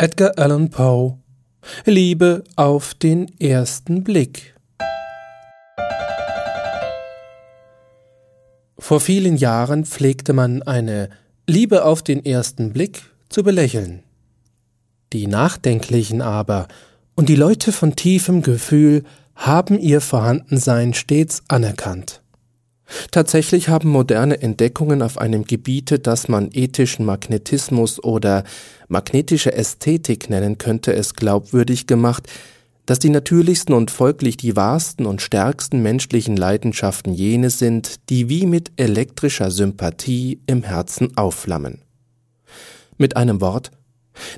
Edgar Allan Poe Liebe auf den ersten Blick Vor vielen Jahren pflegte man eine Liebe auf den ersten Blick zu belächeln. Die Nachdenklichen aber und die Leute von tiefem Gefühl haben ihr Vorhandensein stets anerkannt. Tatsächlich haben moderne Entdeckungen auf einem Gebiete, das man ethischen Magnetismus oder magnetische Ästhetik nennen könnte, es glaubwürdig gemacht, dass die natürlichsten und folglich die wahrsten und stärksten menschlichen Leidenschaften jene sind, die wie mit elektrischer Sympathie im Herzen aufflammen. Mit einem Wort,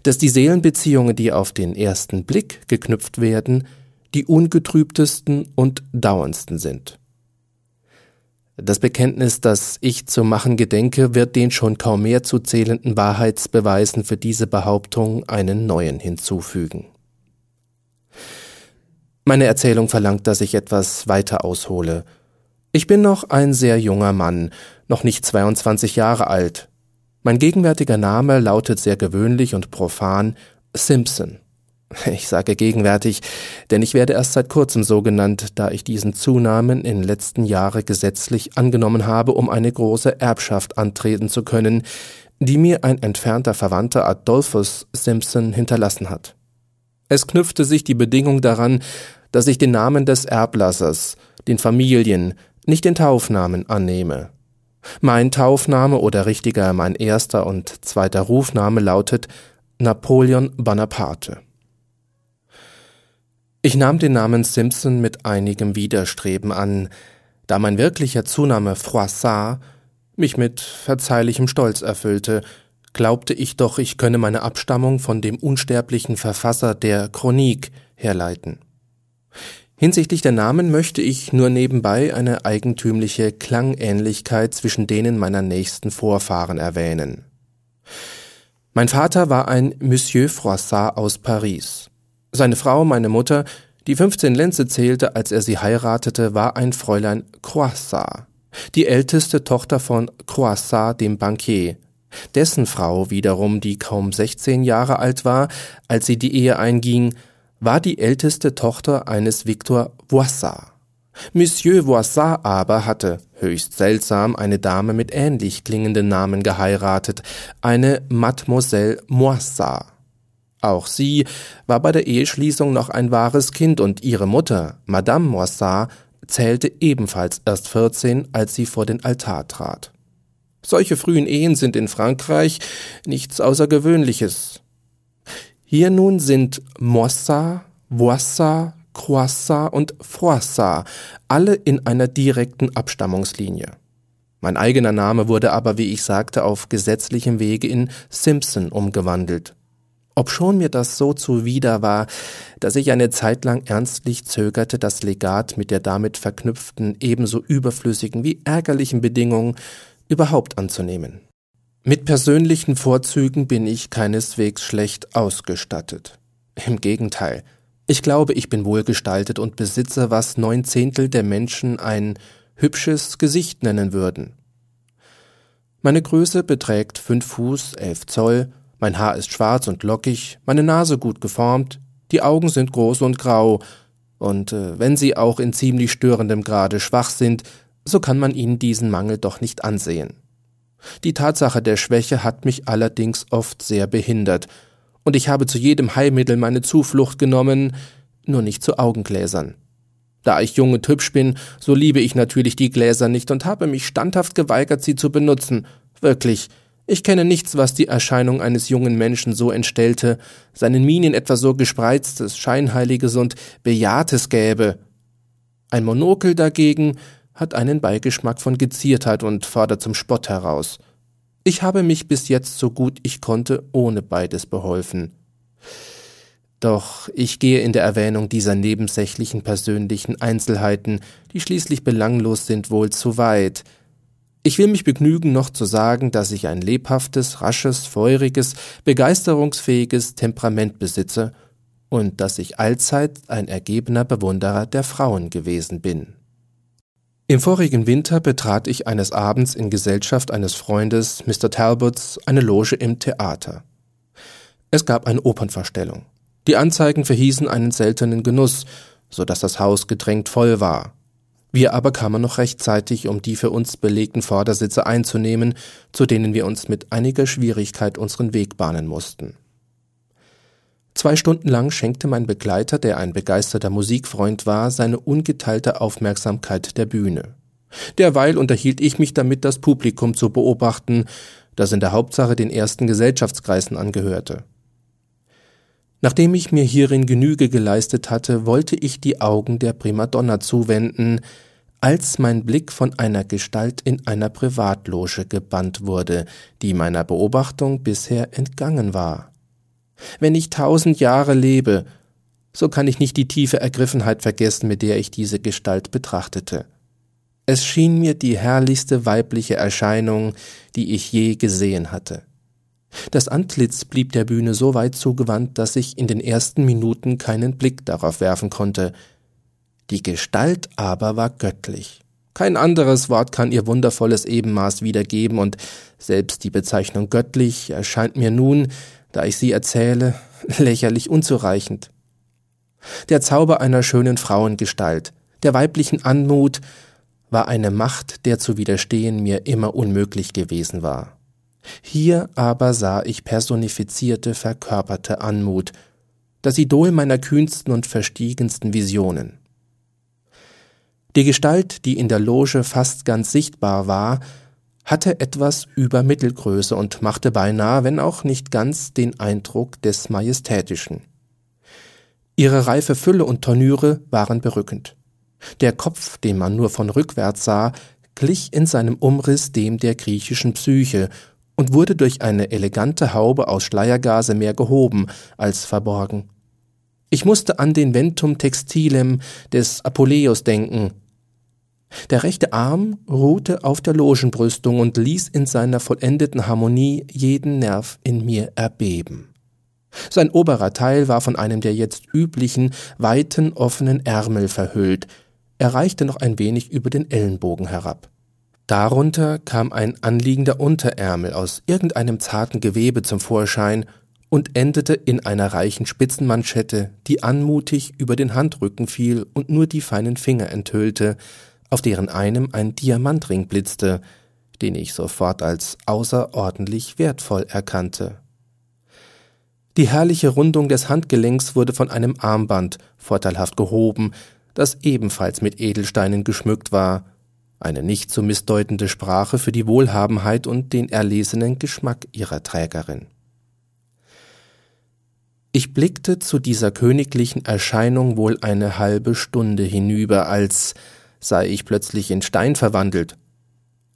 dass die Seelenbeziehungen, die auf den ersten Blick geknüpft werden, die ungetrübtesten und dauerndsten sind. Das Bekenntnis, das ich zu machen gedenke, wird den schon kaum mehr zu zählenden Wahrheitsbeweisen für diese Behauptung einen neuen hinzufügen. Meine Erzählung verlangt, dass ich etwas weiter aushole. Ich bin noch ein sehr junger Mann, noch nicht 22 Jahre alt. Mein gegenwärtiger Name lautet sehr gewöhnlich und profan Simpson. Ich sage gegenwärtig, denn ich werde erst seit kurzem so genannt, da ich diesen Zunamen in letzten Jahre gesetzlich angenommen habe, um eine große Erbschaft antreten zu können, die mir ein entfernter Verwandter Adolphus Simpson hinterlassen hat. Es knüpfte sich die Bedingung daran, dass ich den Namen des Erblassers, den Familien, nicht den Taufnamen annehme. Mein Taufname oder richtiger mein erster und zweiter Rufname lautet Napoleon Bonaparte. Ich nahm den Namen Simpson mit einigem Widerstreben an, da mein wirklicher Zunahme Froissart mich mit verzeihlichem Stolz erfüllte, glaubte ich doch, ich könne meine Abstammung von dem unsterblichen Verfasser der Chronik herleiten. Hinsichtlich der Namen möchte ich nur nebenbei eine eigentümliche Klangähnlichkeit zwischen denen meiner nächsten Vorfahren erwähnen. Mein Vater war ein Monsieur Froissart aus Paris. Seine Frau, meine Mutter, die 15 Lenze zählte, als er sie heiratete, war ein Fräulein Croissat, die älteste Tochter von Croissat, dem Bankier. Dessen Frau wiederum, die kaum 16 Jahre alt war, als sie die Ehe einging, war die älteste Tochter eines Victor Voissat. Monsieur Voissat aber hatte, höchst seltsam, eine Dame mit ähnlich klingenden Namen geheiratet, eine Mademoiselle Moissat. Auch sie war bei der Eheschließung noch ein wahres Kind und ihre Mutter, Madame Moissat, zählte ebenfalls erst 14, als sie vor den Altar trat. Solche frühen Ehen sind in Frankreich nichts Außergewöhnliches. Hier nun sind Moissat, Voissat, Croissat und Froissat, alle in einer direkten Abstammungslinie. Mein eigener Name wurde aber, wie ich sagte, auf gesetzlichem Wege in Simpson umgewandelt. Obschon mir das so zuwider war, dass ich eine Zeit lang ernstlich zögerte, das Legat mit der damit verknüpften ebenso überflüssigen wie ärgerlichen Bedingungen überhaupt anzunehmen. Mit persönlichen Vorzügen bin ich keineswegs schlecht ausgestattet. Im Gegenteil, ich glaube, ich bin wohlgestaltet und besitze, was neun Zehntel der Menschen ein hübsches Gesicht nennen würden. Meine Größe beträgt fünf Fuß, elf Zoll, mein Haar ist schwarz und lockig, meine Nase gut geformt, die Augen sind groß und grau, und äh, wenn sie auch in ziemlich störendem Grade schwach sind, so kann man ihnen diesen Mangel doch nicht ansehen. Die Tatsache der Schwäche hat mich allerdings oft sehr behindert, und ich habe zu jedem Heilmittel meine Zuflucht genommen, nur nicht zu Augengläsern. Da ich jung und hübsch bin, so liebe ich natürlich die Gläser nicht und habe mich standhaft geweigert, sie zu benutzen. Wirklich, ich kenne nichts, was die Erscheinung eines jungen Menschen so entstellte, seinen Minen etwas so gespreiztes, scheinheiliges und bejahtes gäbe. Ein Monokel dagegen hat einen Beigeschmack von Geziertheit und fordert zum Spott heraus. Ich habe mich bis jetzt so gut ich konnte ohne beides beholfen. Doch ich gehe in der Erwähnung dieser nebensächlichen persönlichen Einzelheiten, die schließlich belanglos sind, wohl zu weit, ich will mich begnügen, noch zu sagen, dass ich ein lebhaftes, rasches, feuriges, begeisterungsfähiges Temperament besitze und dass ich allzeit ein ergebener Bewunderer der Frauen gewesen bin. Im vorigen Winter betrat ich eines Abends in Gesellschaft eines Freundes, Mr. Talbots, eine Loge im Theater. Es gab eine Opernvorstellung. Die Anzeigen verhießen einen seltenen Genuss, so dass das Haus gedrängt voll war. Wir aber kamen noch rechtzeitig, um die für uns belegten Vordersitze einzunehmen, zu denen wir uns mit einiger Schwierigkeit unseren Weg bahnen mussten. Zwei Stunden lang schenkte mein Begleiter, der ein begeisterter Musikfreund war, seine ungeteilte Aufmerksamkeit der Bühne. Derweil unterhielt ich mich damit, das Publikum zu beobachten, das in der Hauptsache den ersten Gesellschaftskreisen angehörte. Nachdem ich mir hierin Genüge geleistet hatte, wollte ich die Augen der Primadonna zuwenden, als mein Blick von einer Gestalt in einer Privatloge gebannt wurde, die meiner Beobachtung bisher entgangen war. Wenn ich tausend Jahre lebe, so kann ich nicht die tiefe Ergriffenheit vergessen, mit der ich diese Gestalt betrachtete. Es schien mir die herrlichste weibliche Erscheinung, die ich je gesehen hatte. Das Antlitz blieb der Bühne so weit zugewandt, dass ich in den ersten Minuten keinen Blick darauf werfen konnte. Die Gestalt aber war göttlich. Kein anderes Wort kann ihr wundervolles Ebenmaß wiedergeben, und selbst die Bezeichnung göttlich erscheint mir nun, da ich sie erzähle, lächerlich unzureichend. Der Zauber einer schönen Frauengestalt, der weiblichen Anmut, war eine Macht, der zu widerstehen mir immer unmöglich gewesen war. Hier aber sah ich personifizierte, verkörperte Anmut, das Idol meiner kühnsten und verstiegensten Visionen. Die Gestalt, die in der Loge fast ganz sichtbar war, hatte etwas über Mittelgröße und machte beinahe, wenn auch nicht ganz, den Eindruck des Majestätischen. Ihre reife Fülle und Tonnüre waren berückend. Der Kopf, den man nur von rückwärts sah, glich in seinem Umriss dem der griechischen Psyche und wurde durch eine elegante Haube aus Schleiergase mehr gehoben als verborgen. Ich musste an den Ventum Textilem des Apuleius denken. Der rechte Arm ruhte auf der Logenbrüstung und ließ in seiner vollendeten Harmonie jeden Nerv in mir erbeben. Sein oberer Teil war von einem der jetzt üblichen, weiten, offenen Ärmel verhüllt, er reichte noch ein wenig über den Ellenbogen herab. Darunter kam ein anliegender Unterärmel aus irgendeinem zarten Gewebe zum Vorschein und endete in einer reichen Spitzenmanschette, die anmutig über den Handrücken fiel und nur die feinen Finger enthüllte, auf deren einem ein Diamantring blitzte, den ich sofort als außerordentlich wertvoll erkannte. Die herrliche Rundung des Handgelenks wurde von einem Armband vorteilhaft gehoben, das ebenfalls mit Edelsteinen geschmückt war, eine nicht zu missdeutende Sprache für die Wohlhabenheit und den erlesenen Geschmack ihrer Trägerin. Ich blickte zu dieser königlichen Erscheinung wohl eine halbe Stunde hinüber, als sei ich plötzlich in Stein verwandelt,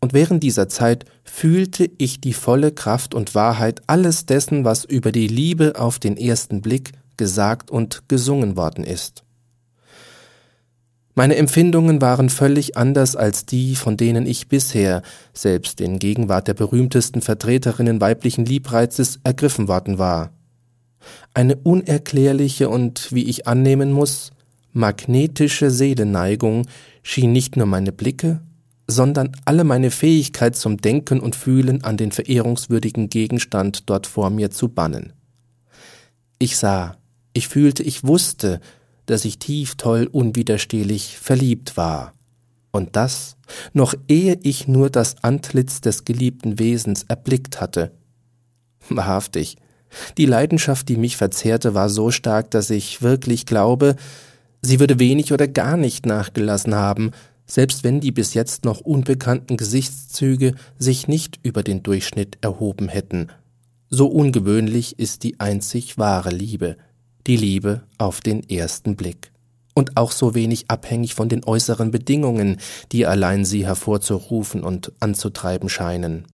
und während dieser Zeit fühlte ich die volle Kraft und Wahrheit alles dessen, was über die Liebe auf den ersten Blick gesagt und gesungen worden ist. Meine Empfindungen waren völlig anders als die, von denen ich bisher, selbst in Gegenwart der berühmtesten Vertreterinnen weiblichen Liebreizes, ergriffen worden war. Eine unerklärliche und, wie ich annehmen muss, magnetische Seelenneigung schien nicht nur meine Blicke, sondern alle meine Fähigkeit zum Denken und Fühlen an den verehrungswürdigen Gegenstand dort vor mir zu bannen. Ich sah, ich fühlte, ich wusste, dass ich tief toll unwiderstehlich verliebt war. Und das, noch ehe ich nur das Antlitz des geliebten Wesens erblickt hatte. Wahrhaftig, die Leidenschaft, die mich verzehrte, war so stark, dass ich wirklich glaube, sie würde wenig oder gar nicht nachgelassen haben, selbst wenn die bis jetzt noch unbekannten Gesichtszüge sich nicht über den Durchschnitt erhoben hätten. So ungewöhnlich ist die einzig wahre Liebe, die Liebe auf den ersten Blick. Und auch so wenig abhängig von den äußeren Bedingungen, die allein sie hervorzurufen und anzutreiben scheinen.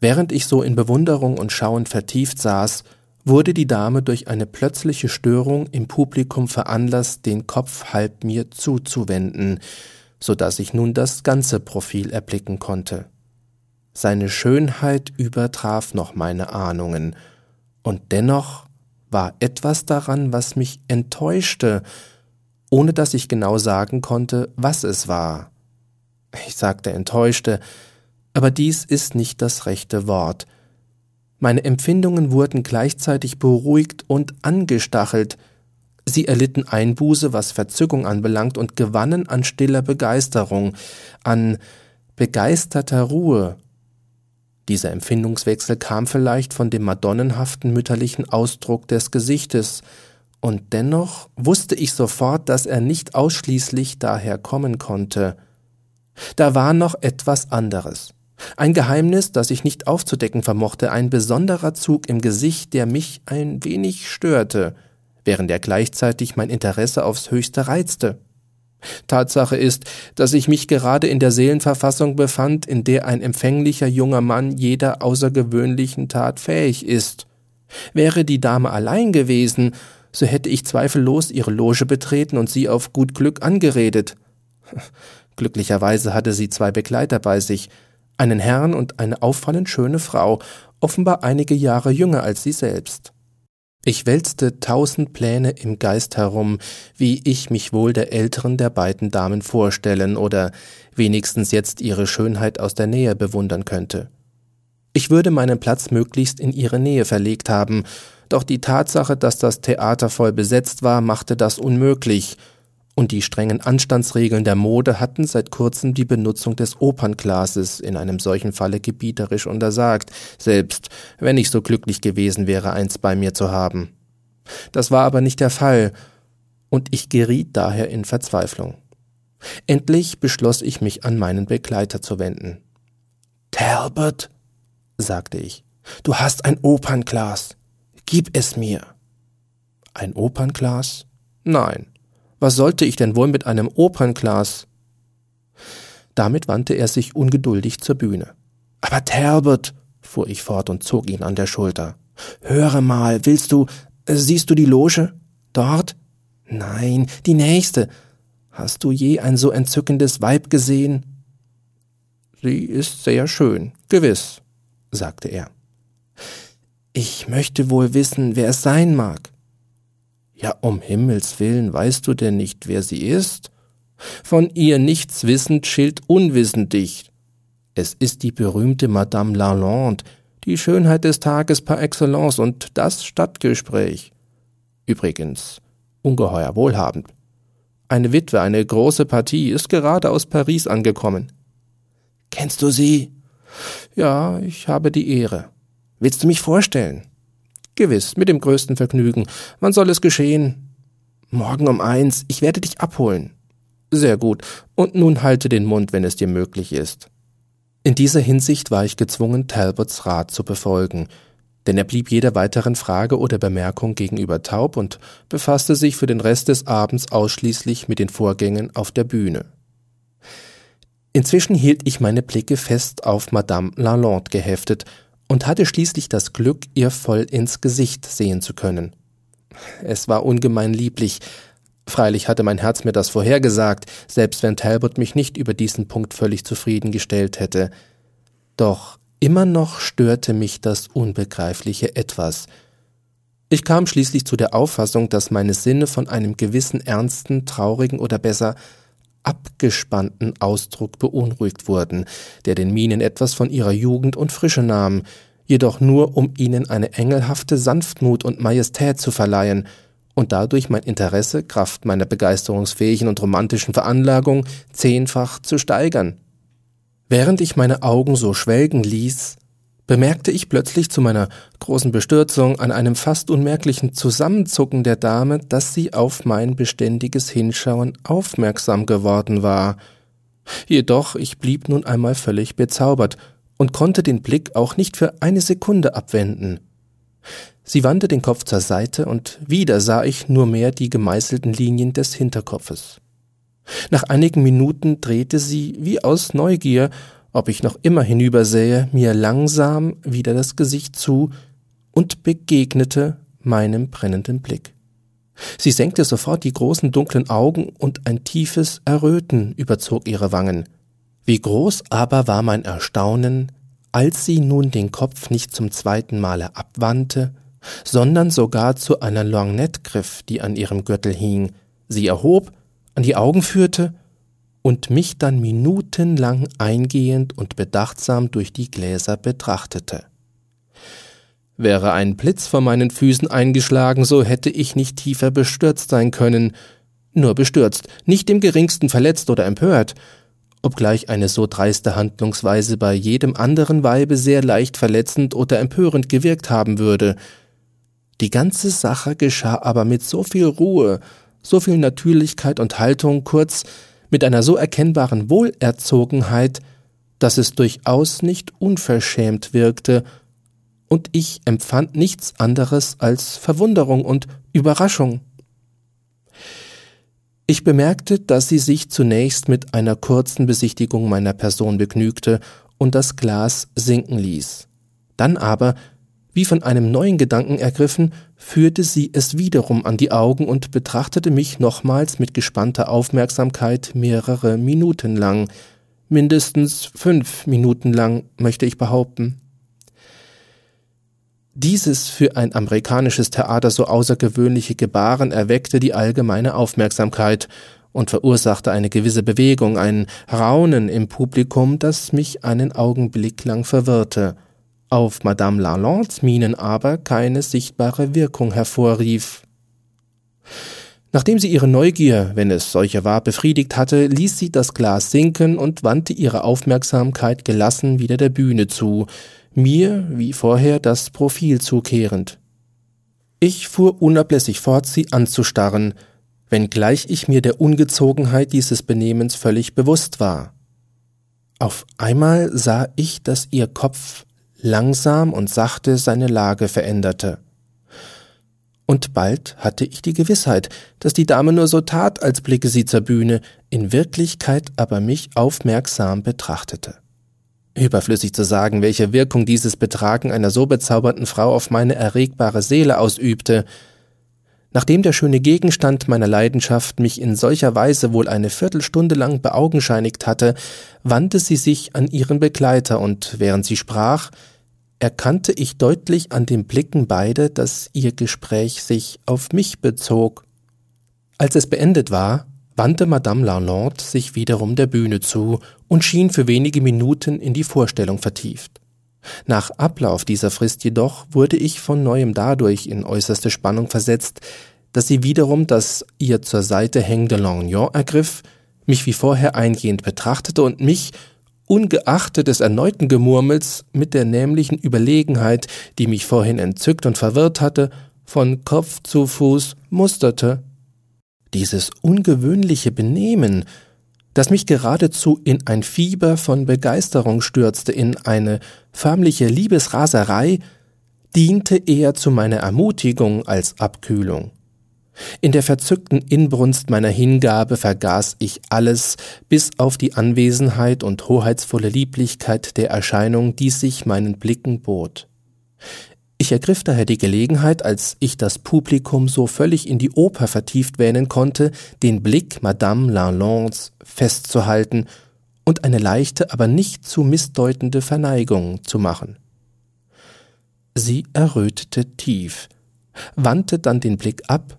Während ich so in Bewunderung und Schauen vertieft saß, wurde die Dame durch eine plötzliche Störung im Publikum veranlasst, den Kopf halb mir zuzuwenden, so dass ich nun das ganze Profil erblicken konnte. Seine Schönheit übertraf noch meine Ahnungen, und dennoch war etwas daran, was mich enttäuschte, ohne dass ich genau sagen konnte, was es war. Ich sagte enttäuschte, aber dies ist nicht das rechte Wort. Meine Empfindungen wurden gleichzeitig beruhigt und angestachelt. Sie erlitten Einbuße, was Verzückung anbelangt, und gewannen an stiller Begeisterung, an begeisterter Ruhe. Dieser Empfindungswechsel kam vielleicht von dem madonnenhaften mütterlichen Ausdruck des Gesichtes, und dennoch wusste ich sofort, dass er nicht ausschließlich daher kommen konnte. Da war noch etwas anderes. Ein Geheimnis, das ich nicht aufzudecken vermochte, ein besonderer Zug im Gesicht, der mich ein wenig störte, während er gleichzeitig mein Interesse aufs höchste reizte. Tatsache ist, dass ich mich gerade in der Seelenverfassung befand, in der ein empfänglicher junger Mann jeder außergewöhnlichen Tat fähig ist. Wäre die Dame allein gewesen, so hätte ich zweifellos ihre Loge betreten und sie auf gut Glück angeredet. Glücklicherweise hatte sie zwei Begleiter bei sich, einen Herrn und eine auffallend schöne Frau, offenbar einige Jahre jünger als sie selbst. Ich wälzte tausend Pläne im Geist herum, wie ich mich wohl der älteren der beiden Damen vorstellen oder wenigstens jetzt ihre Schönheit aus der Nähe bewundern könnte. Ich würde meinen Platz möglichst in ihre Nähe verlegt haben, doch die Tatsache, dass das Theater voll besetzt war, machte das unmöglich, und die strengen Anstandsregeln der Mode hatten seit kurzem die Benutzung des Opernglases in einem solchen Falle gebieterisch untersagt, selbst wenn ich so glücklich gewesen wäre, eins bei mir zu haben. Das war aber nicht der Fall, und ich geriet daher in Verzweiflung. Endlich beschloss ich mich an meinen Begleiter zu wenden. Talbot, sagte ich, du hast ein Opernglas. Gib es mir. Ein Opernglas? Nein, was sollte ich denn wohl mit einem Opernglas? Damit wandte er sich ungeduldig zur Bühne. Aber Talbot, fuhr ich fort und zog ihn an der Schulter. Höre mal, willst du, äh, siehst du die Loge? Dort? Nein, die nächste. Hast du je ein so entzückendes Weib gesehen? Sie ist sehr schön, gewiss, sagte er. Ich möchte wohl wissen, wer es sein mag. Ja, um Himmels willen, weißt du denn nicht, wer sie ist? Von ihr nichts wissend schilt unwissend dich. Es ist die berühmte Madame Lalande, die Schönheit des Tages par excellence und das Stadtgespräch. Übrigens, ungeheuer wohlhabend. Eine Witwe, eine große Partie, ist gerade aus Paris angekommen. Kennst du sie? Ja, ich habe die Ehre. Willst du mich vorstellen? Gewiss, mit dem größten Vergnügen. Wann soll es geschehen? Morgen um eins. Ich werde dich abholen. Sehr gut. Und nun halte den Mund, wenn es dir möglich ist. In dieser Hinsicht war ich gezwungen, Talbots Rat zu befolgen, denn er blieb jeder weiteren Frage oder Bemerkung gegenüber taub und befasste sich für den Rest des Abends ausschließlich mit den Vorgängen auf der Bühne. Inzwischen hielt ich meine Blicke fest auf Madame Lalande geheftet und hatte schließlich das Glück, ihr voll ins Gesicht sehen zu können. Es war ungemein lieblich, Freilich hatte mein Herz mir das vorhergesagt, selbst wenn Talbot mich nicht über diesen Punkt völlig zufriedengestellt hätte. Doch immer noch störte mich das unbegreifliche Etwas. Ich kam schließlich zu der Auffassung, dass meine Sinne von einem gewissen ernsten, traurigen oder besser abgespannten Ausdruck beunruhigt wurden, der den Mienen etwas von ihrer Jugend und Frische nahm, jedoch nur um ihnen eine engelhafte Sanftmut und Majestät zu verleihen und dadurch mein Interesse, Kraft meiner begeisterungsfähigen und romantischen Veranlagung, zehnfach zu steigern. Während ich meine Augen so schwelgen ließ, bemerkte ich plötzlich zu meiner großen Bestürzung an einem fast unmerklichen Zusammenzucken der Dame, dass sie auf mein beständiges Hinschauen aufmerksam geworden war. Jedoch ich blieb nun einmal völlig bezaubert und konnte den Blick auch nicht für eine Sekunde abwenden. Sie wandte den Kopf zur Seite und wieder sah ich nur mehr die gemeißelten Linien des Hinterkopfes. Nach einigen Minuten drehte sie, wie aus Neugier, ob ich noch immer hinübersähe, mir langsam wieder das Gesicht zu und begegnete meinem brennenden Blick. Sie senkte sofort die großen dunklen Augen und ein tiefes Erröten überzog ihre Wangen. Wie groß aber war mein Erstaunen, als sie nun den Kopf nicht zum zweiten Male abwandte, sondern sogar zu einer Lorgnette griff, die an ihrem Gürtel hing, sie erhob, an die Augen führte und mich dann minutenlang eingehend und bedachtsam durch die Gläser betrachtete. Wäre ein Blitz vor meinen Füßen eingeschlagen, so hätte ich nicht tiefer bestürzt sein können. Nur bestürzt, nicht im geringsten verletzt oder empört. Obgleich eine so dreiste Handlungsweise bei jedem anderen Weibe sehr leicht verletzend oder empörend gewirkt haben würde. Die ganze Sache geschah aber mit so viel Ruhe, so viel Natürlichkeit und Haltung, kurz mit einer so erkennbaren Wohlerzogenheit, dass es durchaus nicht unverschämt wirkte, und ich empfand nichts anderes als Verwunderung und Überraschung. Ich bemerkte, dass sie sich zunächst mit einer kurzen Besichtigung meiner Person begnügte und das Glas sinken ließ. Dann aber, wie von einem neuen Gedanken ergriffen, führte sie es wiederum an die Augen und betrachtete mich nochmals mit gespannter Aufmerksamkeit mehrere Minuten lang, mindestens fünf Minuten lang, möchte ich behaupten. Dieses für ein amerikanisches Theater so außergewöhnliche Gebaren erweckte die allgemeine Aufmerksamkeit und verursachte eine gewisse Bewegung, ein Raunen im Publikum, das mich einen Augenblick lang verwirrte, auf Madame Lalandes Mienen aber keine sichtbare Wirkung hervorrief. Nachdem sie ihre Neugier, wenn es solche war, befriedigt hatte, ließ sie das Glas sinken und wandte ihre Aufmerksamkeit gelassen wieder der Bühne zu, mir wie vorher das Profil zukehrend. Ich fuhr unablässig fort, sie anzustarren, wenngleich ich mir der Ungezogenheit dieses Benehmens völlig bewusst war. Auf einmal sah ich, dass ihr Kopf langsam und sachte seine Lage veränderte. Und bald hatte ich die Gewissheit, dass die Dame nur so tat, als blicke sie zur Bühne, in Wirklichkeit aber mich aufmerksam betrachtete. Überflüssig zu sagen, welche Wirkung dieses Betragen einer so bezaubernden Frau auf meine erregbare Seele ausübte. Nachdem der schöne Gegenstand meiner Leidenschaft mich in solcher Weise wohl eine Viertelstunde lang beaugenscheinigt hatte, wandte sie sich an ihren Begleiter, und während sie sprach, erkannte ich deutlich an den Blicken beide, dass ihr Gespräch sich auf mich bezog. Als es beendet war, wandte Madame Lalande sich wiederum der Bühne zu und schien für wenige Minuten in die Vorstellung vertieft. Nach Ablauf dieser Frist jedoch wurde ich von neuem dadurch in äußerste Spannung versetzt, dass sie wiederum das ihr zur Seite hängende Lorgnon ergriff, mich wie vorher eingehend betrachtete und mich, ungeachtet des erneuten Gemurmels, mit der nämlichen Überlegenheit, die mich vorhin entzückt und verwirrt hatte, von Kopf zu Fuß musterte dieses ungewöhnliche Benehmen, das mich geradezu in ein Fieber von Begeisterung stürzte, in eine förmliche Liebesraserei, diente eher zu meiner Ermutigung als Abkühlung. In der verzückten Inbrunst meiner Hingabe vergaß ich alles, bis auf die Anwesenheit und hoheitsvolle Lieblichkeit der Erscheinung, die sich meinen Blicken bot. Ich ergriff daher die Gelegenheit, als ich das Publikum so völlig in die Oper vertieft wähnen konnte, den Blick Madame Lalandes festzuhalten und eine leichte, aber nicht zu missdeutende Verneigung zu machen. Sie errötete tief, wandte dann den Blick ab,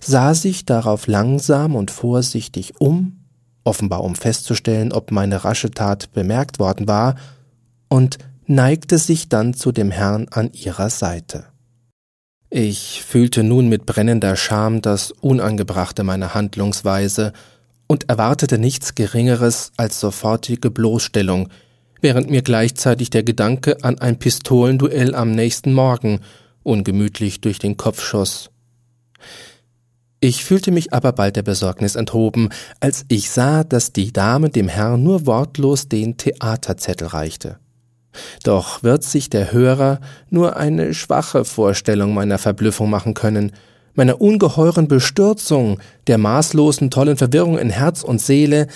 sah sich darauf langsam und vorsichtig um, offenbar um festzustellen, ob meine rasche Tat bemerkt worden war, und neigte sich dann zu dem Herrn an ihrer Seite. Ich fühlte nun mit brennender Scham das Unangebrachte meiner Handlungsweise und erwartete nichts Geringeres als sofortige Bloßstellung, während mir gleichzeitig der Gedanke an ein Pistolenduell am nächsten Morgen ungemütlich durch den Kopf schoss. Ich fühlte mich aber bald der Besorgnis enthoben, als ich sah, dass die Dame dem Herrn nur wortlos den Theaterzettel reichte. Doch wird sich der Hörer nur eine schwache Vorstellung meiner Verblüffung machen können, meiner ungeheuren Bestürzung, der maßlosen tollen Verwirrung in Herz und Seele,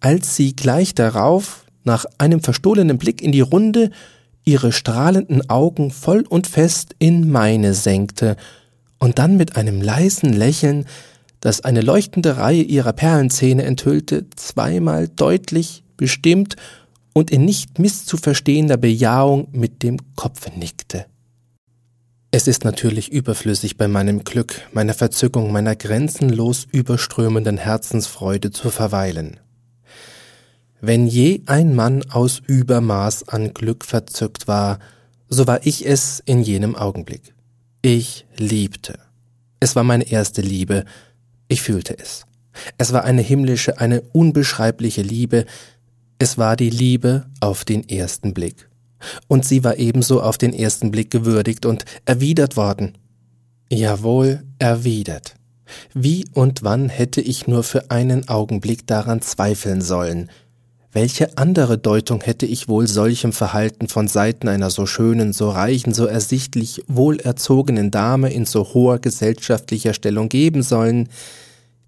als sie gleich darauf, nach einem verstohlenen Blick in die Runde, ihre strahlenden Augen voll und fest in meine senkte und dann mit einem leisen Lächeln, das eine leuchtende Reihe ihrer Perlenzähne enthüllte, zweimal deutlich, bestimmt und in nicht misszuverstehender Bejahung mit dem Kopfe nickte. Es ist natürlich überflüssig bei meinem Glück, meiner Verzückung, meiner grenzenlos überströmenden Herzensfreude zu verweilen. Wenn je ein Mann aus Übermaß an Glück verzückt war, So war ich es in jenem Augenblick. Ich liebte. Es war meine erste Liebe. Ich fühlte es. Es war eine himmlische, eine unbeschreibliche Liebe. Es war die Liebe auf den ersten Blick. Und sie war ebenso auf den ersten Blick gewürdigt und erwidert worden. Jawohl, erwidert. Wie und wann hätte ich nur für einen Augenblick daran zweifeln sollen? Welche andere Deutung hätte ich wohl solchem Verhalten von Seiten einer so schönen, so reichen, so ersichtlich wohlerzogenen Dame in so hoher gesellschaftlicher Stellung geben sollen,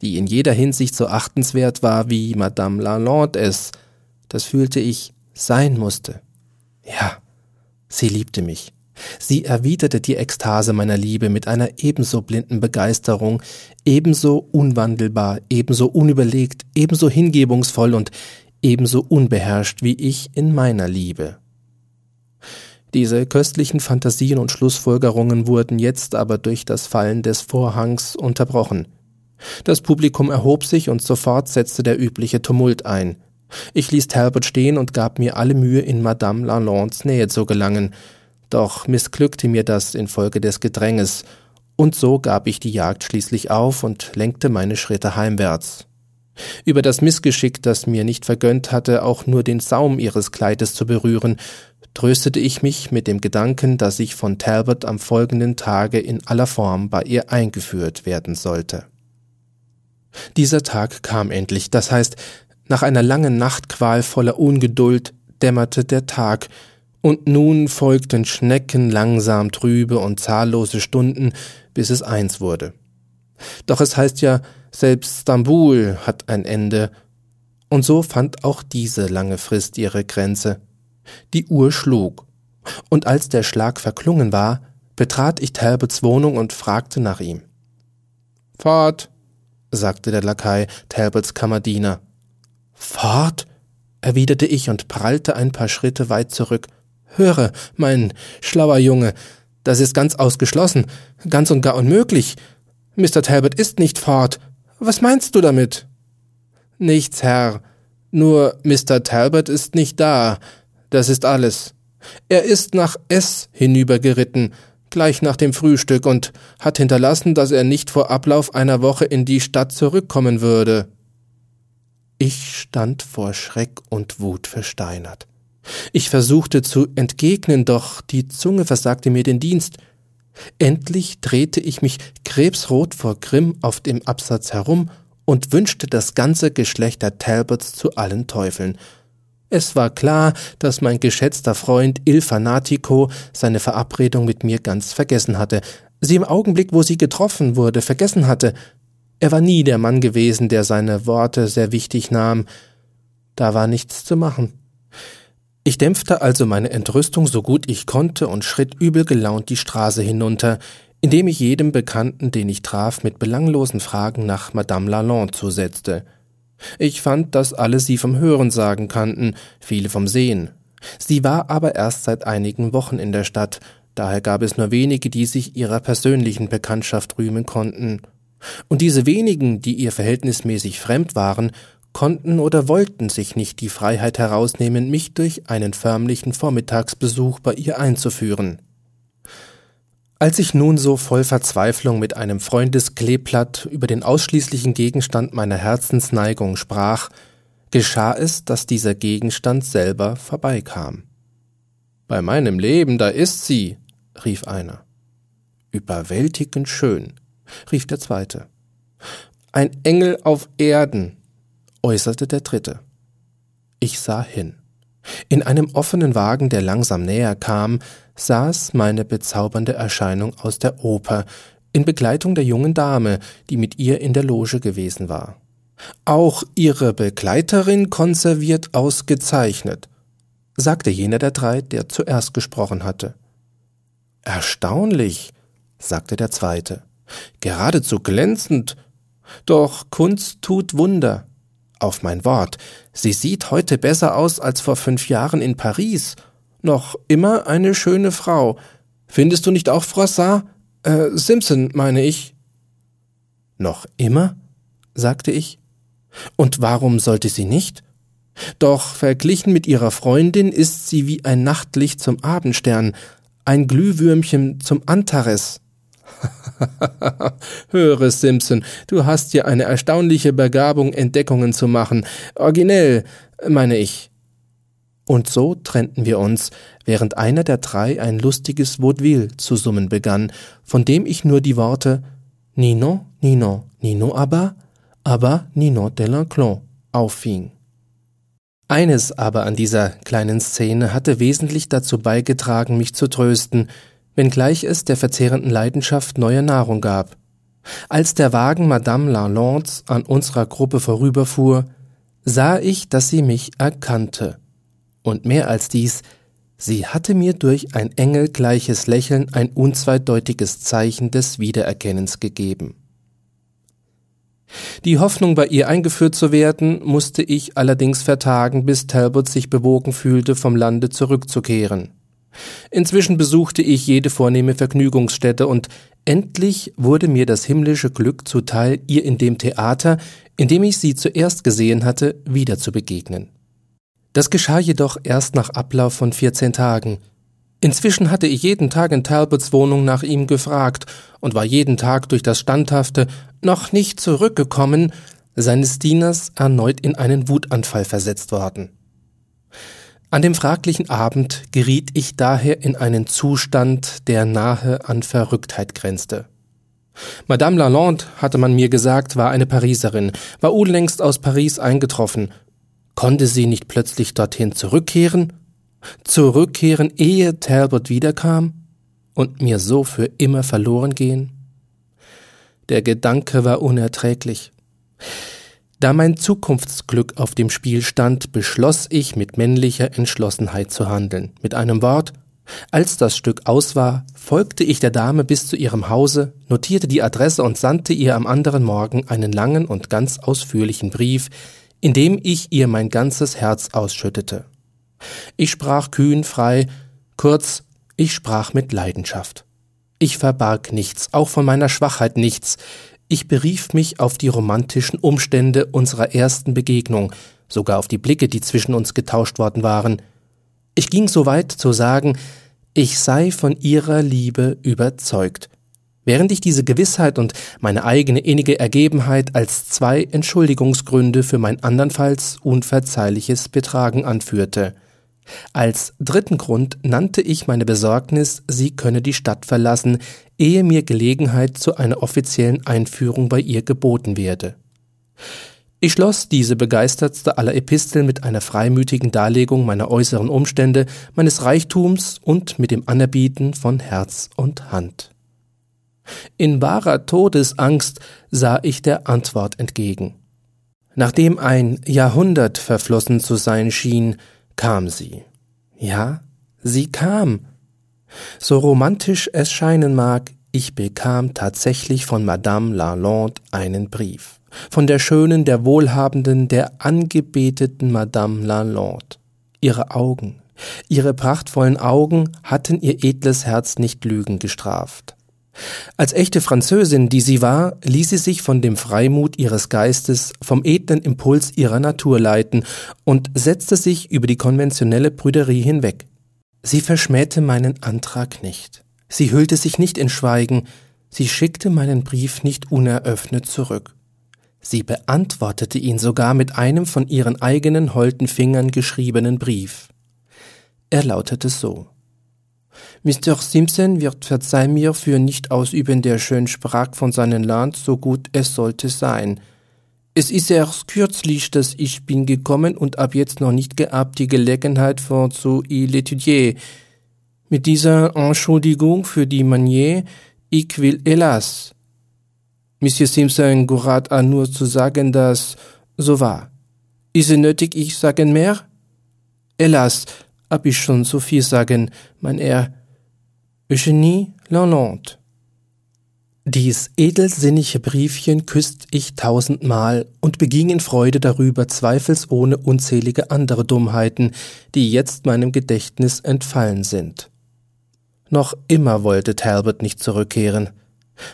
die in jeder Hinsicht so achtenswert war, wie Madame Lalande es, das fühlte ich, sein musste. Ja, sie liebte mich. Sie erwiderte die Ekstase meiner Liebe mit einer ebenso blinden Begeisterung, ebenso unwandelbar, ebenso unüberlegt, ebenso hingebungsvoll und ebenso unbeherrscht wie ich in meiner Liebe. Diese köstlichen Fantasien und Schlussfolgerungen wurden jetzt aber durch das Fallen des Vorhangs unterbrochen. Das Publikum erhob sich und sofort setzte der übliche Tumult ein. Ich ließ Talbot stehen und gab mir alle Mühe, in Madame Lalandes Nähe zu gelangen, doch missglückte mir das infolge des Gedränges, und so gab ich die Jagd schließlich auf und lenkte meine Schritte heimwärts. Über das Missgeschick, das mir nicht vergönnt hatte, auch nur den Saum ihres Kleides zu berühren, tröstete ich mich mit dem Gedanken, dass ich von Talbot am folgenden Tage in aller Form bei ihr eingeführt werden sollte. Dieser Tag kam endlich, das heißt, nach einer langen Nachtqual voller Ungeduld dämmerte der Tag, und nun folgten Schnecken langsam trübe und zahllose Stunden, bis es eins wurde. Doch es heißt ja, selbst Stambul hat ein Ende, und so fand auch diese lange Frist ihre Grenze. Die Uhr schlug, und als der Schlag verklungen war, betrat ich Talbots Wohnung und fragte nach ihm. Fort, sagte der Lakai, Talbots Kammerdiener. Fort? erwiderte ich und prallte ein paar Schritte weit zurück. Höre, mein schlauer Junge, das ist ganz ausgeschlossen, ganz und gar unmöglich. Mr. Talbot ist nicht fort. Was meinst du damit? Nichts, Herr. Nur Mr. Talbot ist nicht da. Das ist alles. Er ist nach S hinübergeritten, gleich nach dem Frühstück, und hat hinterlassen, dass er nicht vor Ablauf einer Woche in die Stadt zurückkommen würde. Ich stand vor Schreck und Wut versteinert. Ich versuchte zu entgegnen, doch die Zunge versagte mir den Dienst. Endlich drehte ich mich krebsrot vor Grimm auf dem Absatz herum und wünschte das ganze Geschlecht der Talbots zu allen Teufeln. Es war klar, dass mein geschätzter Freund Il Fanatico seine Verabredung mit mir ganz vergessen hatte, sie im Augenblick, wo sie getroffen wurde, vergessen hatte. Er war nie der Mann gewesen, der seine Worte sehr wichtig nahm. Da war nichts zu machen. Ich dämpfte also meine Entrüstung so gut ich konnte und schritt übel gelaunt die Straße hinunter, indem ich jedem Bekannten, den ich traf, mit belanglosen Fragen nach Madame Lalande zusetzte. Ich fand, dass alle sie vom Hörensagen kannten, viele vom Sehen. Sie war aber erst seit einigen Wochen in der Stadt, daher gab es nur wenige, die sich ihrer persönlichen Bekanntschaft rühmen konnten. Und diese wenigen, die ihr verhältnismäßig fremd waren, konnten oder wollten sich nicht die Freiheit herausnehmen, mich durch einen förmlichen Vormittagsbesuch bei ihr einzuführen. Als ich nun so voll Verzweiflung mit einem Freundeskleeblatt über den ausschließlichen Gegenstand meiner Herzensneigung sprach, geschah es, dass dieser Gegenstand selber vorbeikam. Bei meinem Leben, da ist sie, rief einer. Überwältigend schön, rief der zweite. Ein Engel auf Erden, äußerte der Dritte. Ich sah hin. In einem offenen Wagen, der langsam näher kam, saß meine bezaubernde Erscheinung aus der Oper, in Begleitung der jungen Dame, die mit ihr in der Loge gewesen war. Auch ihre Begleiterin konserviert ausgezeichnet, sagte jener der drei, der zuerst gesprochen hatte. Erstaunlich, sagte der zweite, geradezu glänzend, doch Kunst tut Wunder. Auf mein Wort, sie sieht heute besser aus als vor fünf Jahren in Paris. Noch immer eine schöne Frau. Findest du nicht auch, Froissart? Äh, Simpson, meine ich. Noch immer? sagte ich. Und warum sollte sie nicht? Doch verglichen mit ihrer Freundin ist sie wie ein Nachtlicht zum Abendstern. ein Glühwürmchen zum Antares. Höre, Simpson, du hast ja eine erstaunliche Begabung, Entdeckungen zu machen. Originell, meine ich. Und so trennten wir uns, während einer der drei ein lustiges Vaudeville zu summen begann, von dem ich nur die Worte Nino, Nino, Nino aber, aber Nino de l'Enclos auffing. Eines aber an dieser kleinen Szene hatte wesentlich dazu beigetragen, mich zu trösten, wenngleich es der verzehrenden Leidenschaft neue Nahrung gab. Als der Wagen Madame Lalonde an unserer Gruppe vorüberfuhr, sah ich, dass sie mich erkannte. Und mehr als dies, sie hatte mir durch ein engelgleiches Lächeln ein unzweideutiges Zeichen des Wiedererkennens gegeben. Die Hoffnung, bei ihr eingeführt zu werden, musste ich allerdings vertagen, bis Talbot sich bewogen fühlte, vom Lande zurückzukehren. Inzwischen besuchte ich jede vornehme Vergnügungsstätte und endlich wurde mir das himmlische Glück zuteil, ihr in dem Theater, in dem ich sie zuerst gesehen hatte, wieder zu begegnen. Das geschah jedoch erst nach Ablauf von vierzehn Tagen. Inzwischen hatte ich jeden Tag in Talbots Wohnung nach ihm gefragt und war jeden Tag durch das standhafte noch nicht zurückgekommen seines Dieners erneut in einen Wutanfall versetzt worden. An dem fraglichen Abend geriet ich daher in einen Zustand, der nahe an Verrücktheit grenzte. Madame Lalande, hatte man mir gesagt, war eine Pariserin, war unlängst aus Paris eingetroffen. Konnte sie nicht plötzlich dorthin zurückkehren? Zurückkehren, ehe Talbot wiederkam? Und mir so für immer verloren gehen? Der Gedanke war unerträglich. Da mein Zukunftsglück auf dem Spiel stand, beschloss ich mit männlicher Entschlossenheit zu handeln. Mit einem Wort, als das Stück aus war, folgte ich der Dame bis zu ihrem Hause, notierte die Adresse und sandte ihr am anderen Morgen einen langen und ganz ausführlichen Brief, in dem ich ihr mein ganzes Herz ausschüttete. Ich sprach kühn, frei, kurz, ich sprach mit Leidenschaft. Ich verbarg nichts, auch von meiner Schwachheit nichts, ich berief mich auf die romantischen Umstände unserer ersten Begegnung, sogar auf die Blicke, die zwischen uns getauscht worden waren. Ich ging so weit zu sagen, ich sei von ihrer Liebe überzeugt, während ich diese Gewissheit und meine eigene innige Ergebenheit als zwei Entschuldigungsgründe für mein andernfalls unverzeihliches Betragen anführte. Als dritten Grund nannte ich meine Besorgnis, sie könne die Stadt verlassen, ehe mir Gelegenheit zu einer offiziellen Einführung bei ihr geboten werde. Ich schloss diese begeistertste aller Episteln mit einer freimütigen Darlegung meiner äußeren Umstände, meines Reichtums und mit dem Anerbieten von Herz und Hand. In wahrer Todesangst sah ich der Antwort entgegen. Nachdem ein Jahrhundert verflossen zu sein schien, kam sie. Ja, sie kam. So romantisch es scheinen mag, ich bekam tatsächlich von Madame Lalande einen Brief. Von der schönen, der wohlhabenden, der angebeteten Madame Lalande. Ihre Augen, ihre prachtvollen Augen hatten ihr edles Herz nicht Lügen gestraft. Als echte Französin, die sie war, ließ sie sich von dem Freimut ihres Geistes, vom edlen Impuls ihrer Natur leiten und setzte sich über die konventionelle Brüderie hinweg. Sie verschmähte meinen Antrag nicht. Sie hüllte sich nicht in Schweigen, sie schickte meinen Brief nicht uneröffnet zurück. Sie beantwortete ihn sogar mit einem von ihren eigenen holden Fingern geschriebenen Brief. Er lautete so Mr. Simpson wird verzeihen mir für nicht ausüben der schönen Sprach von seinem Land, so gut es sollte sein. Es ist erst kürzlich, dass ich bin gekommen und ab jetzt noch nicht gehabt die Gelegenheit vor zu l'étudier. Mit dieser Entschuldigung für die Manier, ich will hélas. Monsieur Simpson gerat an nur zu sagen, dass so war. Ist es nötig, ich sagen mehr? Hélas, hab ich schon so viel sagen, mein Herr. Eugenie Lalande. Dies edelsinnige Briefchen küsst ich tausendmal und beging in Freude darüber zweifelsohne unzählige andere Dummheiten, die jetzt meinem Gedächtnis entfallen sind. Noch immer wollte Talbot nicht zurückkehren.